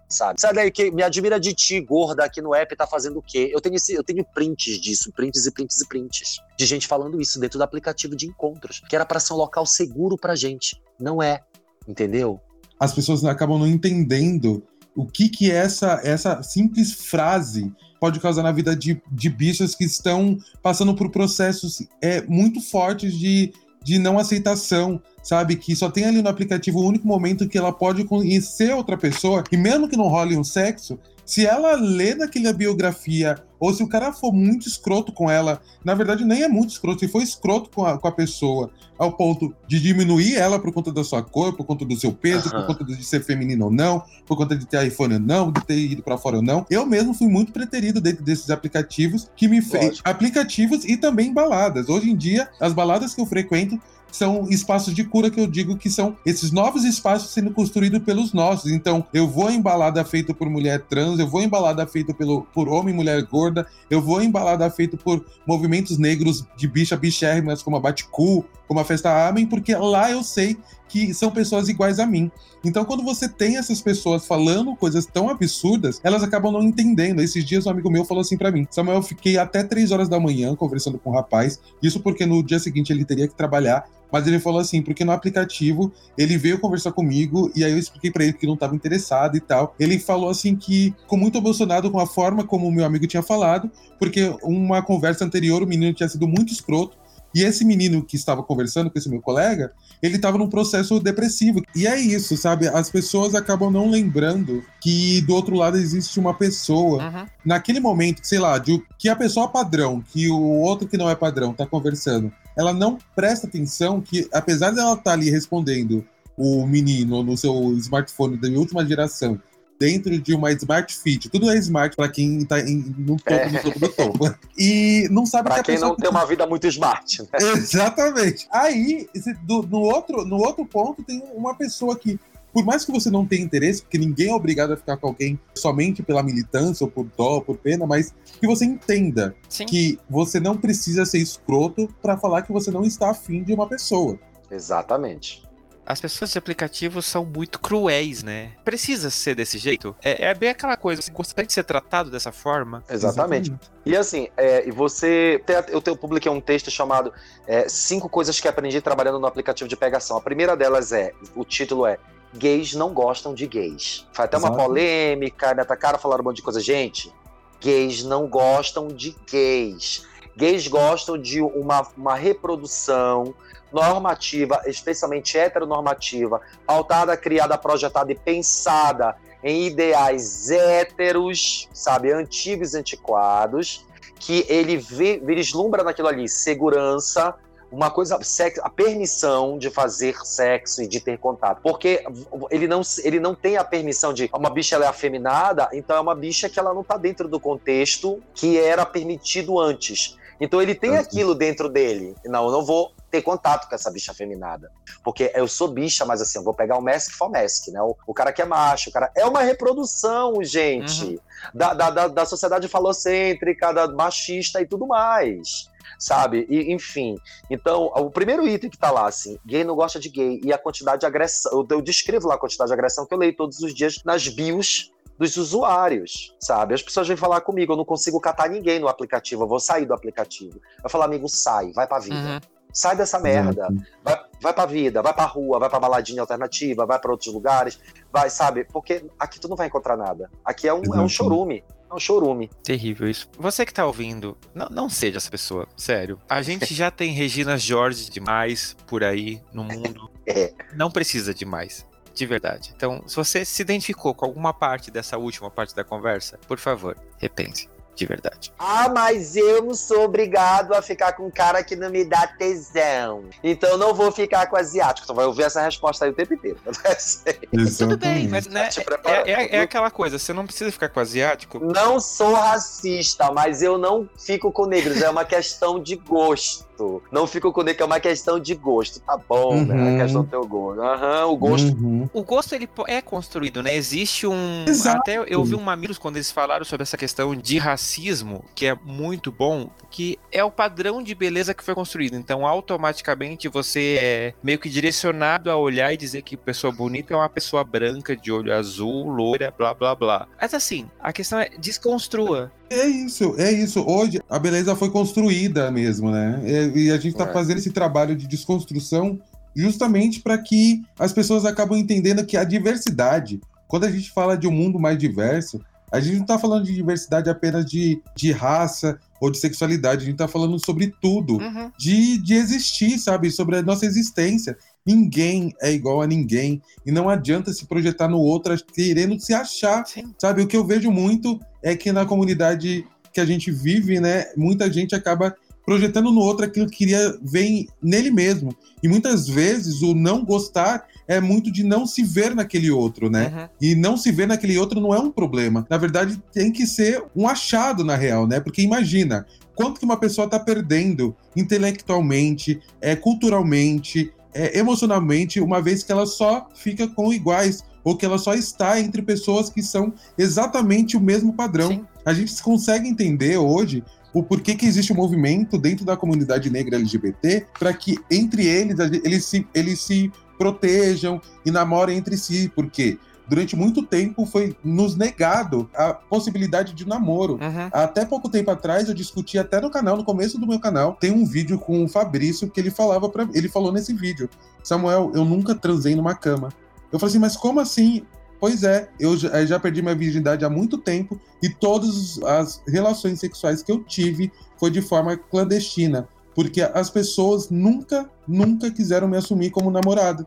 Speaker 2: Sabe? Sai daí que me admira de ti, gorda, aqui no app, tá fazendo o quê? Eu tenho, esse, eu tenho prints disso, prints e prints e prints. De gente falando isso dentro do aplicativo de encontros, que era para ser um local seguro pra gente. Não é. Entendeu?
Speaker 3: As pessoas acabam não entendendo o que que essa, essa simples frase pode causar na vida de, de bichas que estão passando por processos é, muito fortes de, de não aceitação, sabe? Que só tem ali no aplicativo o único momento que ela pode conhecer outra pessoa, e mesmo que não role um sexo, se ela lê naquela biografia, ou se o cara for muito escroto com ela, na verdade nem é muito escroto, se for escroto com a, com a pessoa, ao ponto de diminuir ela por conta da sua cor, por conta do seu peso,
Speaker 2: Aham.
Speaker 3: por conta de ser feminino ou não, por conta de ter iPhone ou não, de ter ido pra fora ou não. Eu mesmo fui muito preterido dentro desses aplicativos que me fez. Aplicativos e também baladas. Hoje em dia, as baladas que eu frequento são espaços de cura que eu digo que são esses novos espaços sendo construídos pelos nossos. Então, eu vou em balada feita por mulher trans, eu vou em balada feita pelo, por homem e mulher gorda, eu vou em balada feita por movimentos negros de bicha bichérrimas como a Baticu, como a festa Amém, porque lá eu sei que são pessoas iguais a mim. Então, quando você tem essas pessoas falando coisas tão absurdas, elas acabam não entendendo. Esses dias, um amigo meu falou assim para mim: Samuel, eu fiquei até três horas da manhã conversando com o um rapaz. Isso porque no dia seguinte ele teria que trabalhar. Mas ele falou assim, porque no aplicativo ele veio conversar comigo e aí eu expliquei para ele que não estava interessado e tal. Ele falou assim que ficou muito emocionado com a forma como o meu amigo tinha falado, porque uma conversa anterior o menino tinha sido muito escroto e esse menino que estava conversando com esse meu colega, ele estava num processo depressivo. E é isso, sabe? As pessoas acabam não lembrando que do outro lado existe uma pessoa. Uhum. Naquele momento, sei lá, de, que a pessoa padrão, que o outro que não é padrão está conversando, ela não presta atenção que, apesar dela estar tá ali respondendo o menino no seu smartphone da última geração dentro de uma Smart Fit. Tudo é smart para quem tá em, no topo, é. no topo do topo. E não sabe
Speaker 2: pra que quem não tem uma vida muito smart. Né?
Speaker 3: Exatamente. Aí, do, no, outro, no outro ponto, tem uma pessoa que por mais que você não tenha interesse, porque ninguém é obrigado a ficar com alguém somente pela militância ou por dó, por pena, mas que você entenda Sim. que você não precisa ser escroto para falar que você não está afim de uma pessoa.
Speaker 2: Exatamente
Speaker 1: as pessoas de aplicativos são muito cruéis, né? Precisa ser desse jeito. É, é bem aquela coisa, você gostaria de ser tratado dessa forma?
Speaker 2: Exatamente. Exatamente. E assim, é, você. Eu, eu publiquei um texto chamado é, Cinco Coisas que Aprendi Trabalhando no Aplicativo de Pegação. A primeira delas é: o título é Gays não gostam de gays. Foi até Exato. uma polêmica, me atacaram, falaram um monte de coisa. Gente, gays não gostam de gays. Gays gostam de uma, uma reprodução normativa, especialmente heteronormativa, pautada, criada, projetada e pensada em ideais héteros, sabe, antigos e antiquados, que ele vê, vislumbra naquilo ali segurança, uma coisa, a permissão de fazer sexo e de ter contato. Porque ele não, ele não tem a permissão de uma bicha ela é afeminada, então é uma bicha que ela não está dentro do contexto que era permitido antes. Então ele tem aquilo dentro dele. Não, eu não vou ter contato com essa bicha feminada. Porque eu sou bicha, mas assim, eu vou pegar o Mask for Mask, né? O, o cara que é macho, o cara. É uma reprodução, gente, uhum. da, da, da, da sociedade falocêntrica, da machista e tudo mais sabe? E, enfim. Então, o primeiro item que tá lá, assim, gay não gosta de gay, e a quantidade de agressão. Eu, eu descrevo lá a quantidade de agressão que eu leio todos os dias nas bios dos usuários, sabe? As pessoas vêm falar comigo, eu não consigo catar ninguém no aplicativo, eu vou sair do aplicativo. Vai falar, amigo, sai, vai pra vida. Uhum. Sai dessa merda. Vai, vai pra vida, vai pra rua, vai pra baladinha alternativa, vai para outros lugares, vai, sabe? Porque aqui tu não vai encontrar nada. Aqui é um, é um chorume. É um chorume.
Speaker 1: Terrível isso. Você que tá ouvindo, não, não seja essa pessoa, sério. A gente já tem Regina Jorge demais por aí no mundo. É. Não precisa de mais. De verdade. Então, se você se identificou com alguma parte dessa última parte da conversa, por favor, repense de verdade.
Speaker 2: Ah, mas eu não sou obrigado a ficar com um cara que não me dá tesão. Então não vou ficar com asiático. Então vai ouvir essa resposta aí o tempo inteiro.
Speaker 1: Tudo bem, mas né, é, é, é, aquela coisa, você não precisa ficar com asiático.
Speaker 2: Não sou racista, mas eu não fico com negros. É uma questão de gosto gosto. Não fico com ele que é uma questão de gosto. Tá bom, uhum. né? A questão do teu gosto. Aham, uhum, o gosto. Uhum.
Speaker 1: O gosto, ele é construído, né? Existe um... Exato. Até eu vi um Mamilos quando eles falaram sobre essa questão de racismo, que é muito bom, que é o padrão de beleza que foi construído. Então, automaticamente, você é meio que direcionado a olhar e dizer que pessoa bonita é uma pessoa branca, de olho azul, loira, blá, blá, blá. Mas assim, a questão é desconstrua.
Speaker 3: É isso, é isso. Hoje a beleza foi construída mesmo, né? E a gente está é. fazendo esse trabalho de desconstrução justamente para que as pessoas acabam entendendo que a diversidade, quando a gente fala de um mundo mais diverso, a gente não está falando de diversidade apenas de, de raça ou de sexualidade, a gente está falando sobre tudo, uhum. de, de existir, sabe? Sobre a nossa existência. Ninguém é igual a ninguém. E não adianta se projetar no outro querendo se achar. Sim. Sabe? O que eu vejo muito é que na comunidade que a gente vive, né, muita gente acaba projetando no outro aquilo que queria ver nele mesmo. E muitas vezes o não gostar é muito de não se ver naquele outro, né? Uhum. E não se ver naquele outro não é um problema. Na verdade, tem que ser um achado na real, né? Porque imagina, quanto que uma pessoa está perdendo intelectualmente, é, culturalmente, é, emocionalmente, uma vez que ela só fica com iguais, ou que ela só está entre pessoas que são exatamente o mesmo padrão. Sim. A gente consegue entender hoje o porquê que existe um movimento dentro da comunidade negra LGBT para que entre eles eles se, eles se protejam e namorem entre si, porque durante muito tempo foi nos negado a possibilidade de namoro. Uhum. Até pouco tempo atrás eu discuti até no canal, no começo do meu canal, tem um vídeo com o Fabrício que ele falava para ele falou nesse vídeo: "Samuel, eu nunca transei numa cama". Eu falei assim: "Mas como assim?" Pois é, eu já, perdi minha virgindade há muito tempo e todas as relações sexuais que eu tive foi de forma clandestina, porque as pessoas nunca, nunca quiseram me assumir como namorado.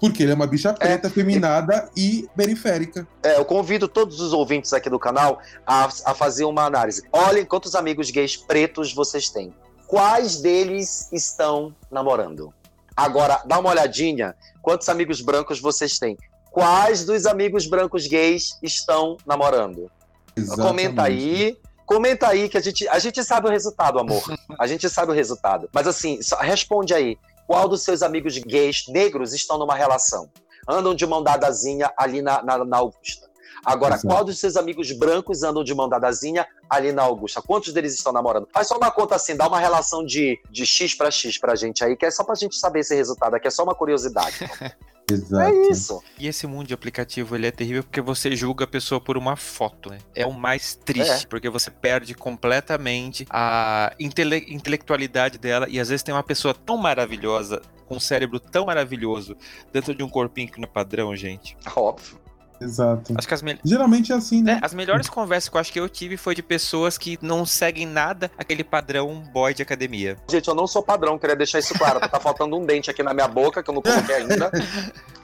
Speaker 3: Porque ele é uma bicha preta, é, feminada e periférica.
Speaker 2: É, eu convido todos os ouvintes aqui do canal a, a fazer uma análise. Olhem quantos amigos gays pretos vocês têm. Quais deles estão namorando? Agora, dá uma olhadinha. Quantos amigos brancos vocês têm? Quais dos amigos brancos gays estão namorando? Exatamente. Comenta aí. Comenta aí que a gente, a gente sabe o resultado, amor. A gente sabe o resultado. Mas assim, responde aí. Qual dos seus amigos gays negros estão numa relação? Andam de mão dadazinha ali na, na, na Augusta. Agora, Exato. qual dos seus amigos brancos andam de mão dadazinha ali na Augusta? Quantos deles estão namorando? Faz só uma conta assim, dá uma relação de, de X para X pra gente aí, que é só pra gente saber esse resultado aqui, é só uma curiosidade.
Speaker 3: Exato.
Speaker 2: É isso.
Speaker 1: E esse mundo de aplicativo ele é terrível porque você julga a pessoa por uma foto, né? É o mais triste, é. porque você perde completamente a intele intelectualidade dela e às vezes tem uma pessoa tão maravilhosa, com um cérebro tão maravilhoso, dentro de um corpinho que não é padrão, gente.
Speaker 2: Óbvio.
Speaker 3: Exato.
Speaker 1: Acho que as me...
Speaker 3: Geralmente é assim, né?
Speaker 1: É, as melhores conversas que eu acho que eu tive foi de pessoas que não seguem nada aquele padrão boy de academia.
Speaker 2: Gente, eu não sou padrão, queria deixar isso claro. tá faltando um dente aqui na minha boca, que eu não coloquei ainda.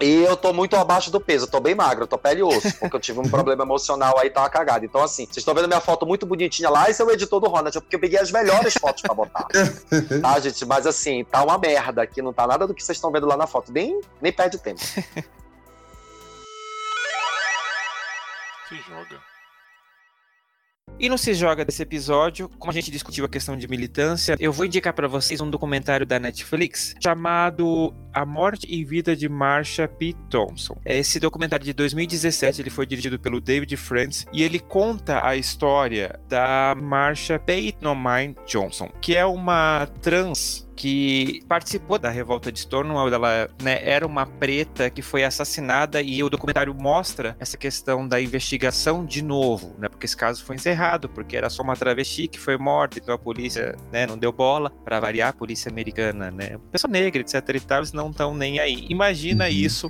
Speaker 2: e eu tô muito abaixo do peso, eu tô bem magro, eu tô pele e osso, porque eu tive um problema emocional aí, tava cagado. Então, assim, vocês estão vendo minha foto muito bonitinha lá, esse é o editor do Ronald, porque eu peguei as melhores fotos pra botar. tá, gente? Mas assim, tá uma merda aqui, não tá nada do que vocês estão vendo lá na foto. Nem, nem perde tempo.
Speaker 1: Se joga. E no Se Joga desse episódio, como a gente discutiu a questão de militância, eu vou indicar para vocês um documentário da Netflix chamado A Morte e Vida de Marsha P. Thompson. Esse documentário de 2017 ele foi dirigido pelo David Friends e ele conta a história da Marsha Payton Johnson, que é uma trans que participou da revolta de Stonewall, ela né, era uma preta que foi assassinada e o documentário mostra essa questão da investigação de novo, né, porque esse caso foi encerrado, porque era só uma travesti que foi morta, então a polícia né, não deu bola, para variar a polícia americana, né, pessoa negra, etc e tal, eles não estão nem aí. Imagina uhum. isso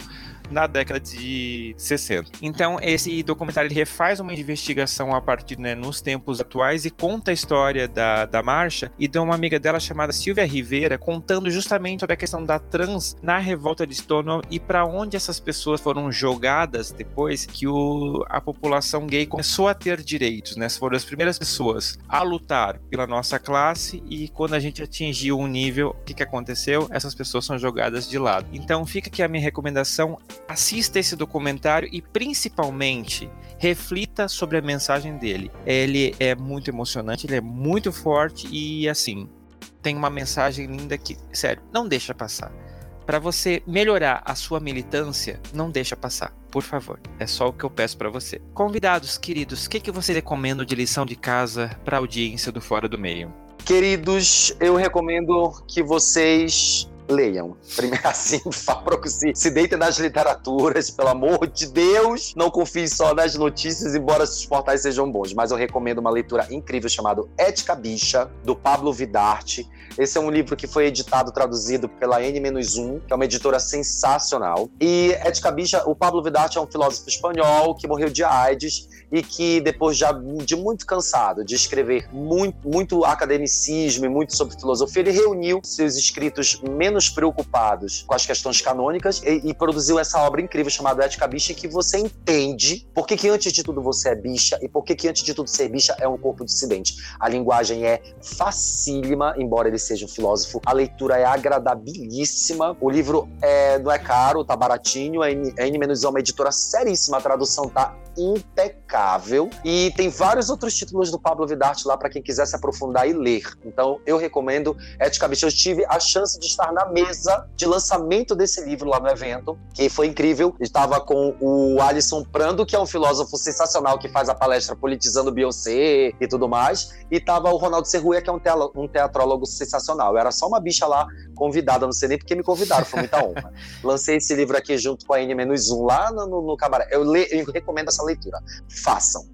Speaker 1: na década de 60. Então, esse documentário ele refaz uma investigação a partir, né, nos tempos atuais e conta a história da, da marcha e de uma amiga dela chamada Silvia Rivera, contando justamente sobre a questão da trans na revolta de Stonewall e para onde essas pessoas foram jogadas depois que o, a população gay começou a ter direitos, né? Foram as primeiras pessoas a lutar pela nossa classe e quando a gente atingiu um nível, o que, que aconteceu? Essas pessoas são jogadas de lado. Então, fica aqui a minha recomendação assista esse documentário e principalmente reflita sobre a mensagem dele. Ele é muito emocionante, ele é muito forte e assim, tem uma mensagem linda que, sério, não deixa passar. Para você melhorar a sua militância, não deixa passar, por favor. É só o que eu peço para você. Convidados queridos, o que, que você recomenda de lição de casa para a audiência do Fora do Meio?
Speaker 2: Queridos, eu recomendo que vocês leiam. Primeiro assim, se, se deitem nas literaturas, pelo amor de Deus. Não confie só nas notícias, embora os portais sejam bons. Mas eu recomendo uma leitura incrível chamada Ética Bicha, do Pablo Vidarte. Esse é um livro que foi editado, traduzido pela N-1, que é uma editora sensacional. E Ética Bicha, o Pablo Vidarte é um filósofo espanhol que morreu de AIDS e que depois já de muito cansado de escrever muito, muito academicismo e muito sobre filosofia, ele reuniu seus escritos menos preocupados com as questões canônicas e, e produziu essa obra incrível chamada Ética Bicha, em que você entende por que, que antes de tudo você é bicha e por que, que antes de tudo ser bicha é um corpo dissidente. A linguagem é facílima, embora ele seja um filósofo. A leitura é agradabilíssima. O livro é, não é caro, tá baratinho. A N, a N é uma editora seríssima. A tradução tá impecável. E tem vários outros títulos do Pablo Vidarte lá para quem quiser se aprofundar e ler. Então eu recomendo eticamente. Eu tive a chance de estar na mesa de lançamento desse livro lá no evento, que foi incrível. Estava com o Alisson Prando, que é um filósofo sensacional que faz a palestra Politizando Beyoncé e tudo mais. E tava o Ronaldo Serruia, que é um, teatrólogo. Eu era só uma bicha lá convidada, não sei nem porque me convidaram, foi muita honra. Lancei esse livro aqui junto com a N-1 lá no, no, no cabaré. Eu, le, eu recomendo essa leitura. Façam.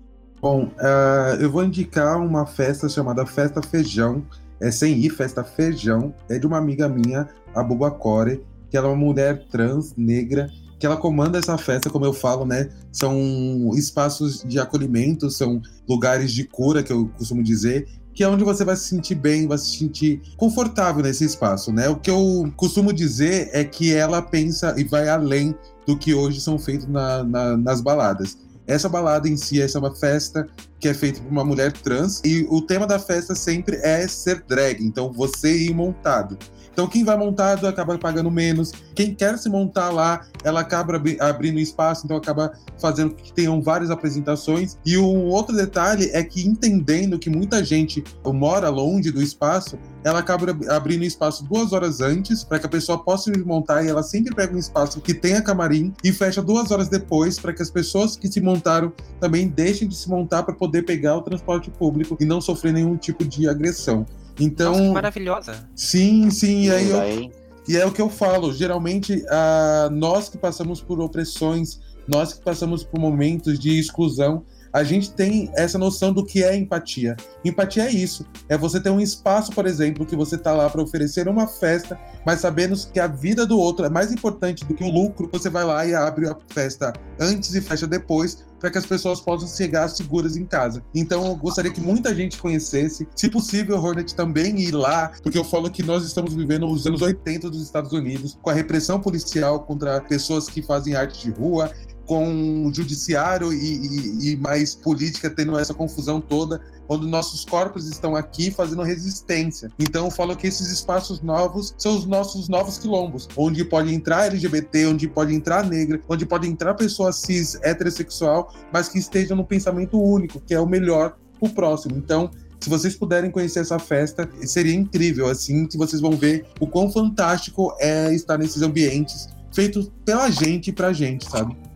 Speaker 3: Bom, uh, eu vou indicar uma festa chamada Festa Feijão. É sem ir, Festa Feijão. É de uma amiga minha, a Buba Core, que ela é uma mulher trans, negra, que ela comanda essa festa, como eu falo, né? São espaços de acolhimento, são lugares de cura, que eu costumo dizer, que é onde você vai se sentir bem, vai se sentir confortável nesse espaço, né? O que eu costumo dizer é que ela pensa e vai além do que hoje são feitos na, na, nas baladas. Essa balada em si, essa é uma festa que é feita por uma mulher trans e o tema da festa sempre é ser drag, então você ir montado. Então, quem vai montado acaba pagando menos. Quem quer se montar lá, ela acaba abrindo espaço, então acaba fazendo que tenham várias apresentações. E um outro detalhe é que, entendendo que muita gente mora longe do espaço, ela acaba abrindo espaço duas horas antes para que a pessoa possa se montar e ela sempre pega um espaço que tenha camarim e fecha duas horas depois para que as pessoas que se montaram também deixem de se montar para poder pegar o transporte público e não sofrer nenhum tipo de agressão. Então, Nossa,
Speaker 1: maravilhosa.
Speaker 3: Sim, sim. E, aí eu, e é o que eu falo. Geralmente, uh, nós que passamos por opressões, nós que passamos por momentos de exclusão, a gente tem essa noção do que é empatia. Empatia é isso. É você ter um espaço, por exemplo, que você está lá para oferecer uma festa, mas sabendo que a vida do outro é mais importante do que o lucro, você vai lá e abre a festa antes e fecha depois, para que as pessoas possam chegar seguras em casa. Então eu gostaria que muita gente conhecesse, se possível, Hornet também ir lá, porque eu falo que nós estamos vivendo os anos 80 dos Estados Unidos, com a repressão policial contra pessoas que fazem arte de rua, com o judiciário e, e, e, mais política tendo essa confusão toda, quando nossos corpos estão aqui fazendo resistência. Então eu falo que esses espaços novos são os nossos novos quilombos, onde pode entrar LGBT, onde pode entrar negra, onde pode entrar pessoa cis heterossexual, mas que estejam no pensamento único, que é o melhor o próximo. Então, se vocês puderem conhecer essa festa, seria incrível, assim, que vocês vão ver o quão fantástico é estar nesses ambientes feitos pela gente e pra gente, sabe?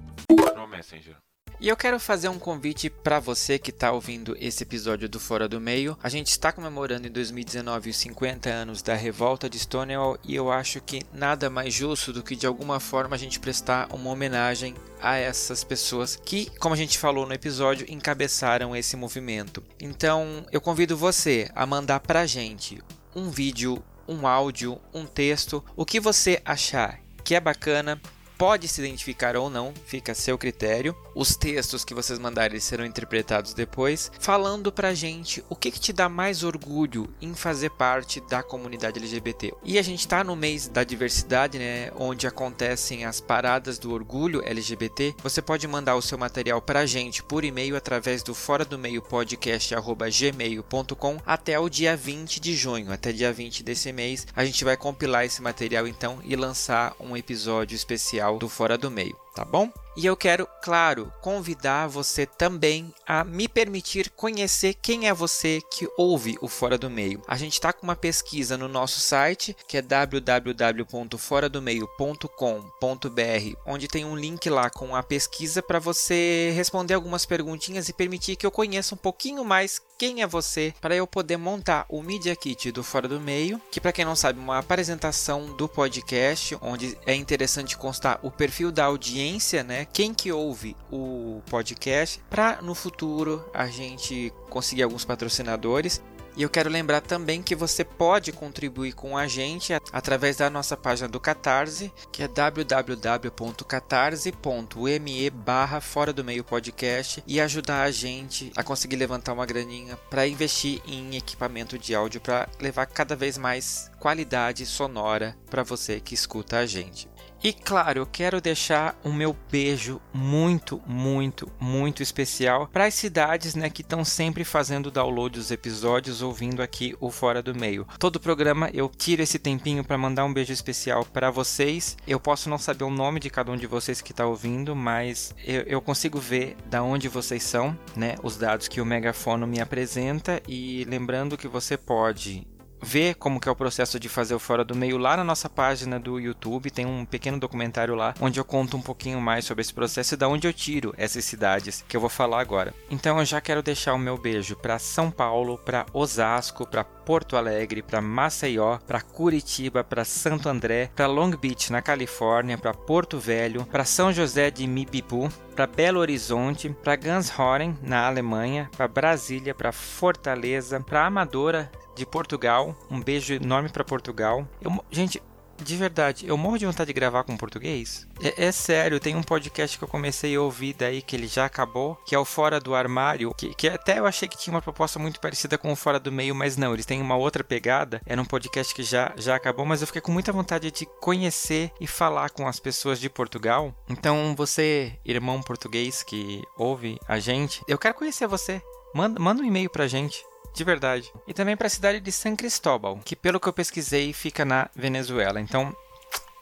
Speaker 1: Messenger. E eu quero fazer um convite para você que está ouvindo esse episódio do Fora do Meio. A gente está comemorando em 2019 os 50 anos da revolta de Stonewall e eu acho que nada mais justo do que de alguma forma a gente prestar uma homenagem a essas pessoas que, como a gente falou no episódio, encabeçaram esse movimento. Então, eu convido você a mandar pra gente um vídeo, um áudio, um texto, o que você achar que é bacana pode se identificar ou não, fica a seu critério. Os textos que vocês mandarem serão interpretados depois, falando pra gente o que, que te dá mais orgulho em fazer parte da comunidade LGBT. E a gente tá no mês da diversidade, né, onde acontecem as paradas do orgulho LGBT. Você pode mandar o seu material pra gente por e-mail através do fora do meio podcast@gmail.com até o dia 20 de junho, até dia 20 desse mês. A gente vai compilar esse material então e lançar um episódio especial do Fora do Meio, tá bom? E eu quero, claro, convidar você também a me permitir conhecer quem é você que ouve o Fora do Meio. A gente está com uma pesquisa no nosso site, que é www.foradomeio.com.br, onde tem um link lá com a pesquisa para você responder algumas perguntinhas e permitir que eu conheça um pouquinho mais quem é você para eu poder montar o Media Kit do Fora do Meio, que para quem não sabe, é uma apresentação do podcast, onde é interessante constar o perfil da audiência, né? Quem que ouve o podcast para no futuro a gente conseguir alguns patrocinadores e eu quero lembrar também que você pode contribuir com a gente através da nossa página do Catarse, que é www.catarse.me barra Fora do Meio Podcast e ajudar a gente a conseguir levantar uma graninha para investir em equipamento de áudio para levar cada vez mais qualidade sonora para você que escuta a gente. E claro, eu quero deixar o meu beijo muito, muito, muito especial para as cidades né, que estão sempre fazendo download dos episódios, ouvindo aqui o Fora do Meio. Todo programa eu tiro esse tempinho para mandar um beijo especial para vocês. Eu posso não saber o nome de cada um de vocês que está ouvindo, mas eu, eu, consigo ver da onde vocês são, né? Os dados que o megafono me apresenta e lembrando que você pode ver como que é o processo de fazer o Fora do Meio lá na nossa página do YouTube, tem um pequeno documentário lá onde eu conto um pouquinho mais sobre esse processo e da onde eu tiro essas cidades que eu vou falar agora. Então eu já quero deixar o meu beijo para São Paulo, para Osasco, para Porto Alegre, para Maceió, para Curitiba, para Santo André, para Long Beach na Califórnia, para Porto Velho, para São José de Mipipu, para Belo Horizonte, para Ganshoren na Alemanha, para Brasília, para Fortaleza, para Amadora de Portugal. Um beijo enorme para Portugal. Eu, gente, de verdade, eu morro de vontade de gravar com português. É, é, sério, tem um podcast que eu comecei a ouvir daí, que ele já acabou, que é o Fora do Armário, que, que até eu achei que tinha uma proposta muito parecida com o Fora do Meio, mas não, eles têm uma outra pegada. Era um podcast que já, já acabou, mas eu fiquei com muita vontade de conhecer e falar com as pessoas de Portugal. Então, você, irmão português que ouve a gente, eu quero conhecer você. Manda, manda um e-mail pra gente de verdade. E também para a cidade de San Cristóbal, que pelo que eu pesquisei fica na Venezuela. Então,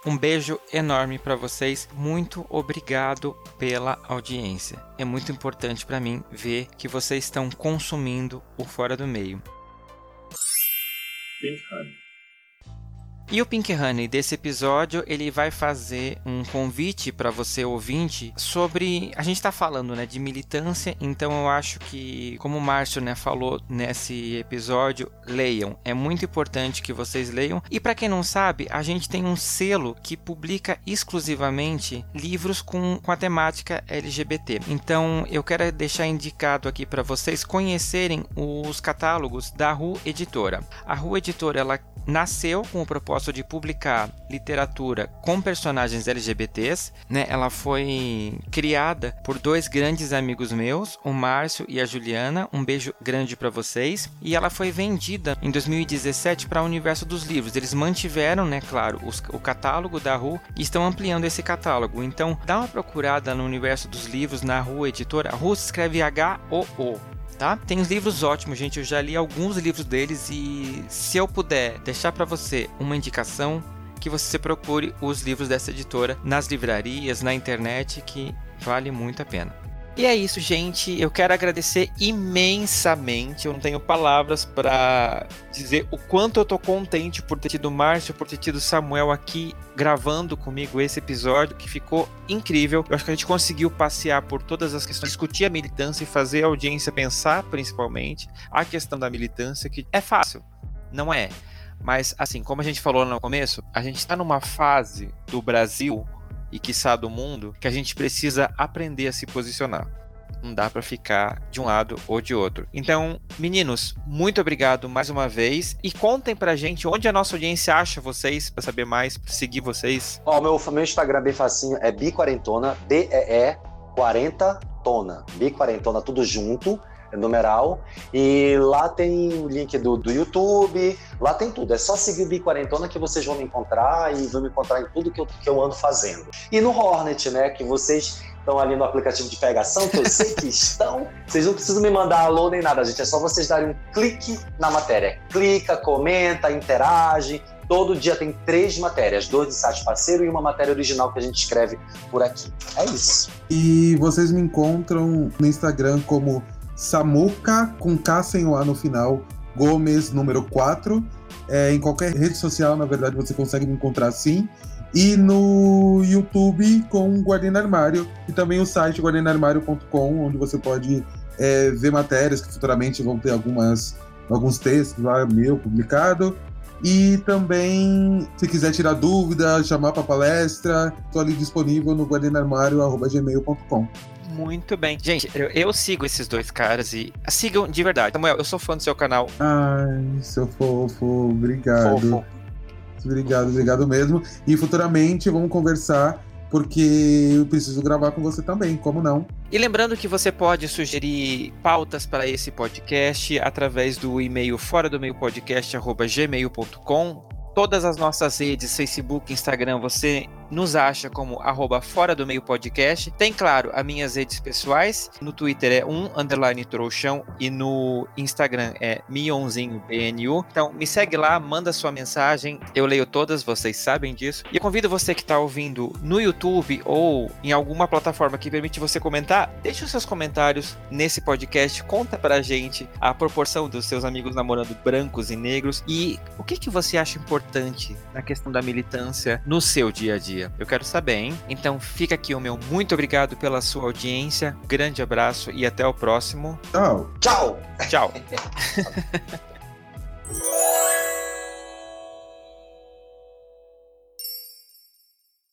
Speaker 1: um beijo enorme para vocês. Muito obrigado pela audiência. É muito importante para mim ver que vocês estão consumindo o Fora do Meio. Honey. E o Pink Honey desse episódio, ele vai fazer um convite para você ouvinte sobre a gente está falando, né, de militância, então eu acho que como o Márcio, né, falou nesse episódio, leiam. É muito importante que vocês leiam. E para quem não sabe, a gente tem um selo que publica exclusivamente livros com, com a temática LGBT. Então, eu quero deixar indicado aqui para vocês conhecerem os catálogos da Ru Editora. A Ru Editora ela nasceu com o propósito de publicar literatura com personagens LGBTs, né? Ela foi criada por dois grandes amigos meus, o Márcio e a Juliana. Um beijo grande para vocês. E ela foi vendida em 2017 para o universo dos livros. Eles mantiveram, né, claro, os, o catálogo da Ru e estão ampliando esse catálogo. Então, dá uma procurada no universo dos livros na Ru Editora. Ru se escreve H-O-O tá? Tem uns livros ótimos, gente. Eu já li alguns livros deles e se eu puder deixar para você uma indicação, que você procure os livros dessa editora nas livrarias, na internet, que vale muito a pena. E é isso, gente. Eu quero agradecer imensamente. Eu não tenho palavras para dizer o quanto eu tô contente por ter tido o Márcio, por ter tido o Samuel aqui gravando comigo esse episódio, que ficou incrível. Eu acho que a gente conseguiu passear por todas as questões, discutir a militância e fazer a audiência pensar, principalmente, a questão da militância, que é fácil, não é? Mas, assim, como a gente falou no começo, a gente está numa fase do Brasil e quiçá do mundo que a gente precisa aprender a se posicionar. Não dá para ficar de um lado ou de outro. Então, meninos, muito obrigado mais uma vez e contem pra gente onde a nossa audiência acha vocês para saber mais, pra seguir vocês.
Speaker 2: Ó, meu, meu Instagram é bem facinho, é biquarentona, B-E-E 40 tona. Biquarentona tudo junto numeral. E lá tem o link do, do YouTube, lá tem tudo. É só seguir o Biquarentona que vocês vão me encontrar e vão me encontrar em tudo que eu, que eu ando fazendo. E no Hornet, né, que vocês estão ali no aplicativo de pegação, que eu sei que estão. Vocês não precisam me mandar alô nem nada, gente. É só vocês darem um clique na matéria. Clica, comenta, interage. Todo dia tem três matérias, dois de site parceiro e uma matéria original que a gente escreve por aqui. É isso.
Speaker 3: E vocês me encontram no Instagram como Samuca, com K sem o A no final, Gomes, número 4. É, em qualquer rede social, na verdade, você consegue me encontrar assim. E no YouTube com Guardiã Armário e também o site guardianarmário.com, onde você pode é, ver matérias que futuramente vão ter algumas, alguns textos lá meu publicado. E também, se quiser tirar dúvida, chamar para palestra, estou ali disponível no guardianarmário.gmail.com.
Speaker 1: Muito bem. Gente, eu, eu, sigo esses dois caras e sigam de verdade. Samuel, eu sou fã do seu canal.
Speaker 3: Ai, seu fofo, obrigado. Fofo. Obrigado, obrigado mesmo. E futuramente vamos conversar porque eu preciso gravar com você também, como não?
Speaker 1: E lembrando que você pode sugerir pautas para esse podcast através do e-mail fora do meio podcast gmail.com todas as nossas redes, Facebook, Instagram, você nos acha como arroba Fora do Meio Podcast. Tem, claro, as minhas redes pessoais. No Twitter é um underline trouxão e no Instagram é mionzinhobnu. Então me segue lá, manda sua mensagem. Eu leio todas, vocês sabem disso. E eu convido você que está ouvindo no YouTube ou em alguma plataforma que permite você comentar, deixe os seus comentários nesse podcast. Conta pra gente a proporção dos seus amigos namorando brancos e negros e o que, que você acha importante na questão da militância no seu dia a dia dia. Eu quero saber, hein? Então fica aqui o meu muito obrigado pela sua audiência. Grande abraço e até o próximo.
Speaker 3: Tchau.
Speaker 2: Tchau.
Speaker 1: Tchau.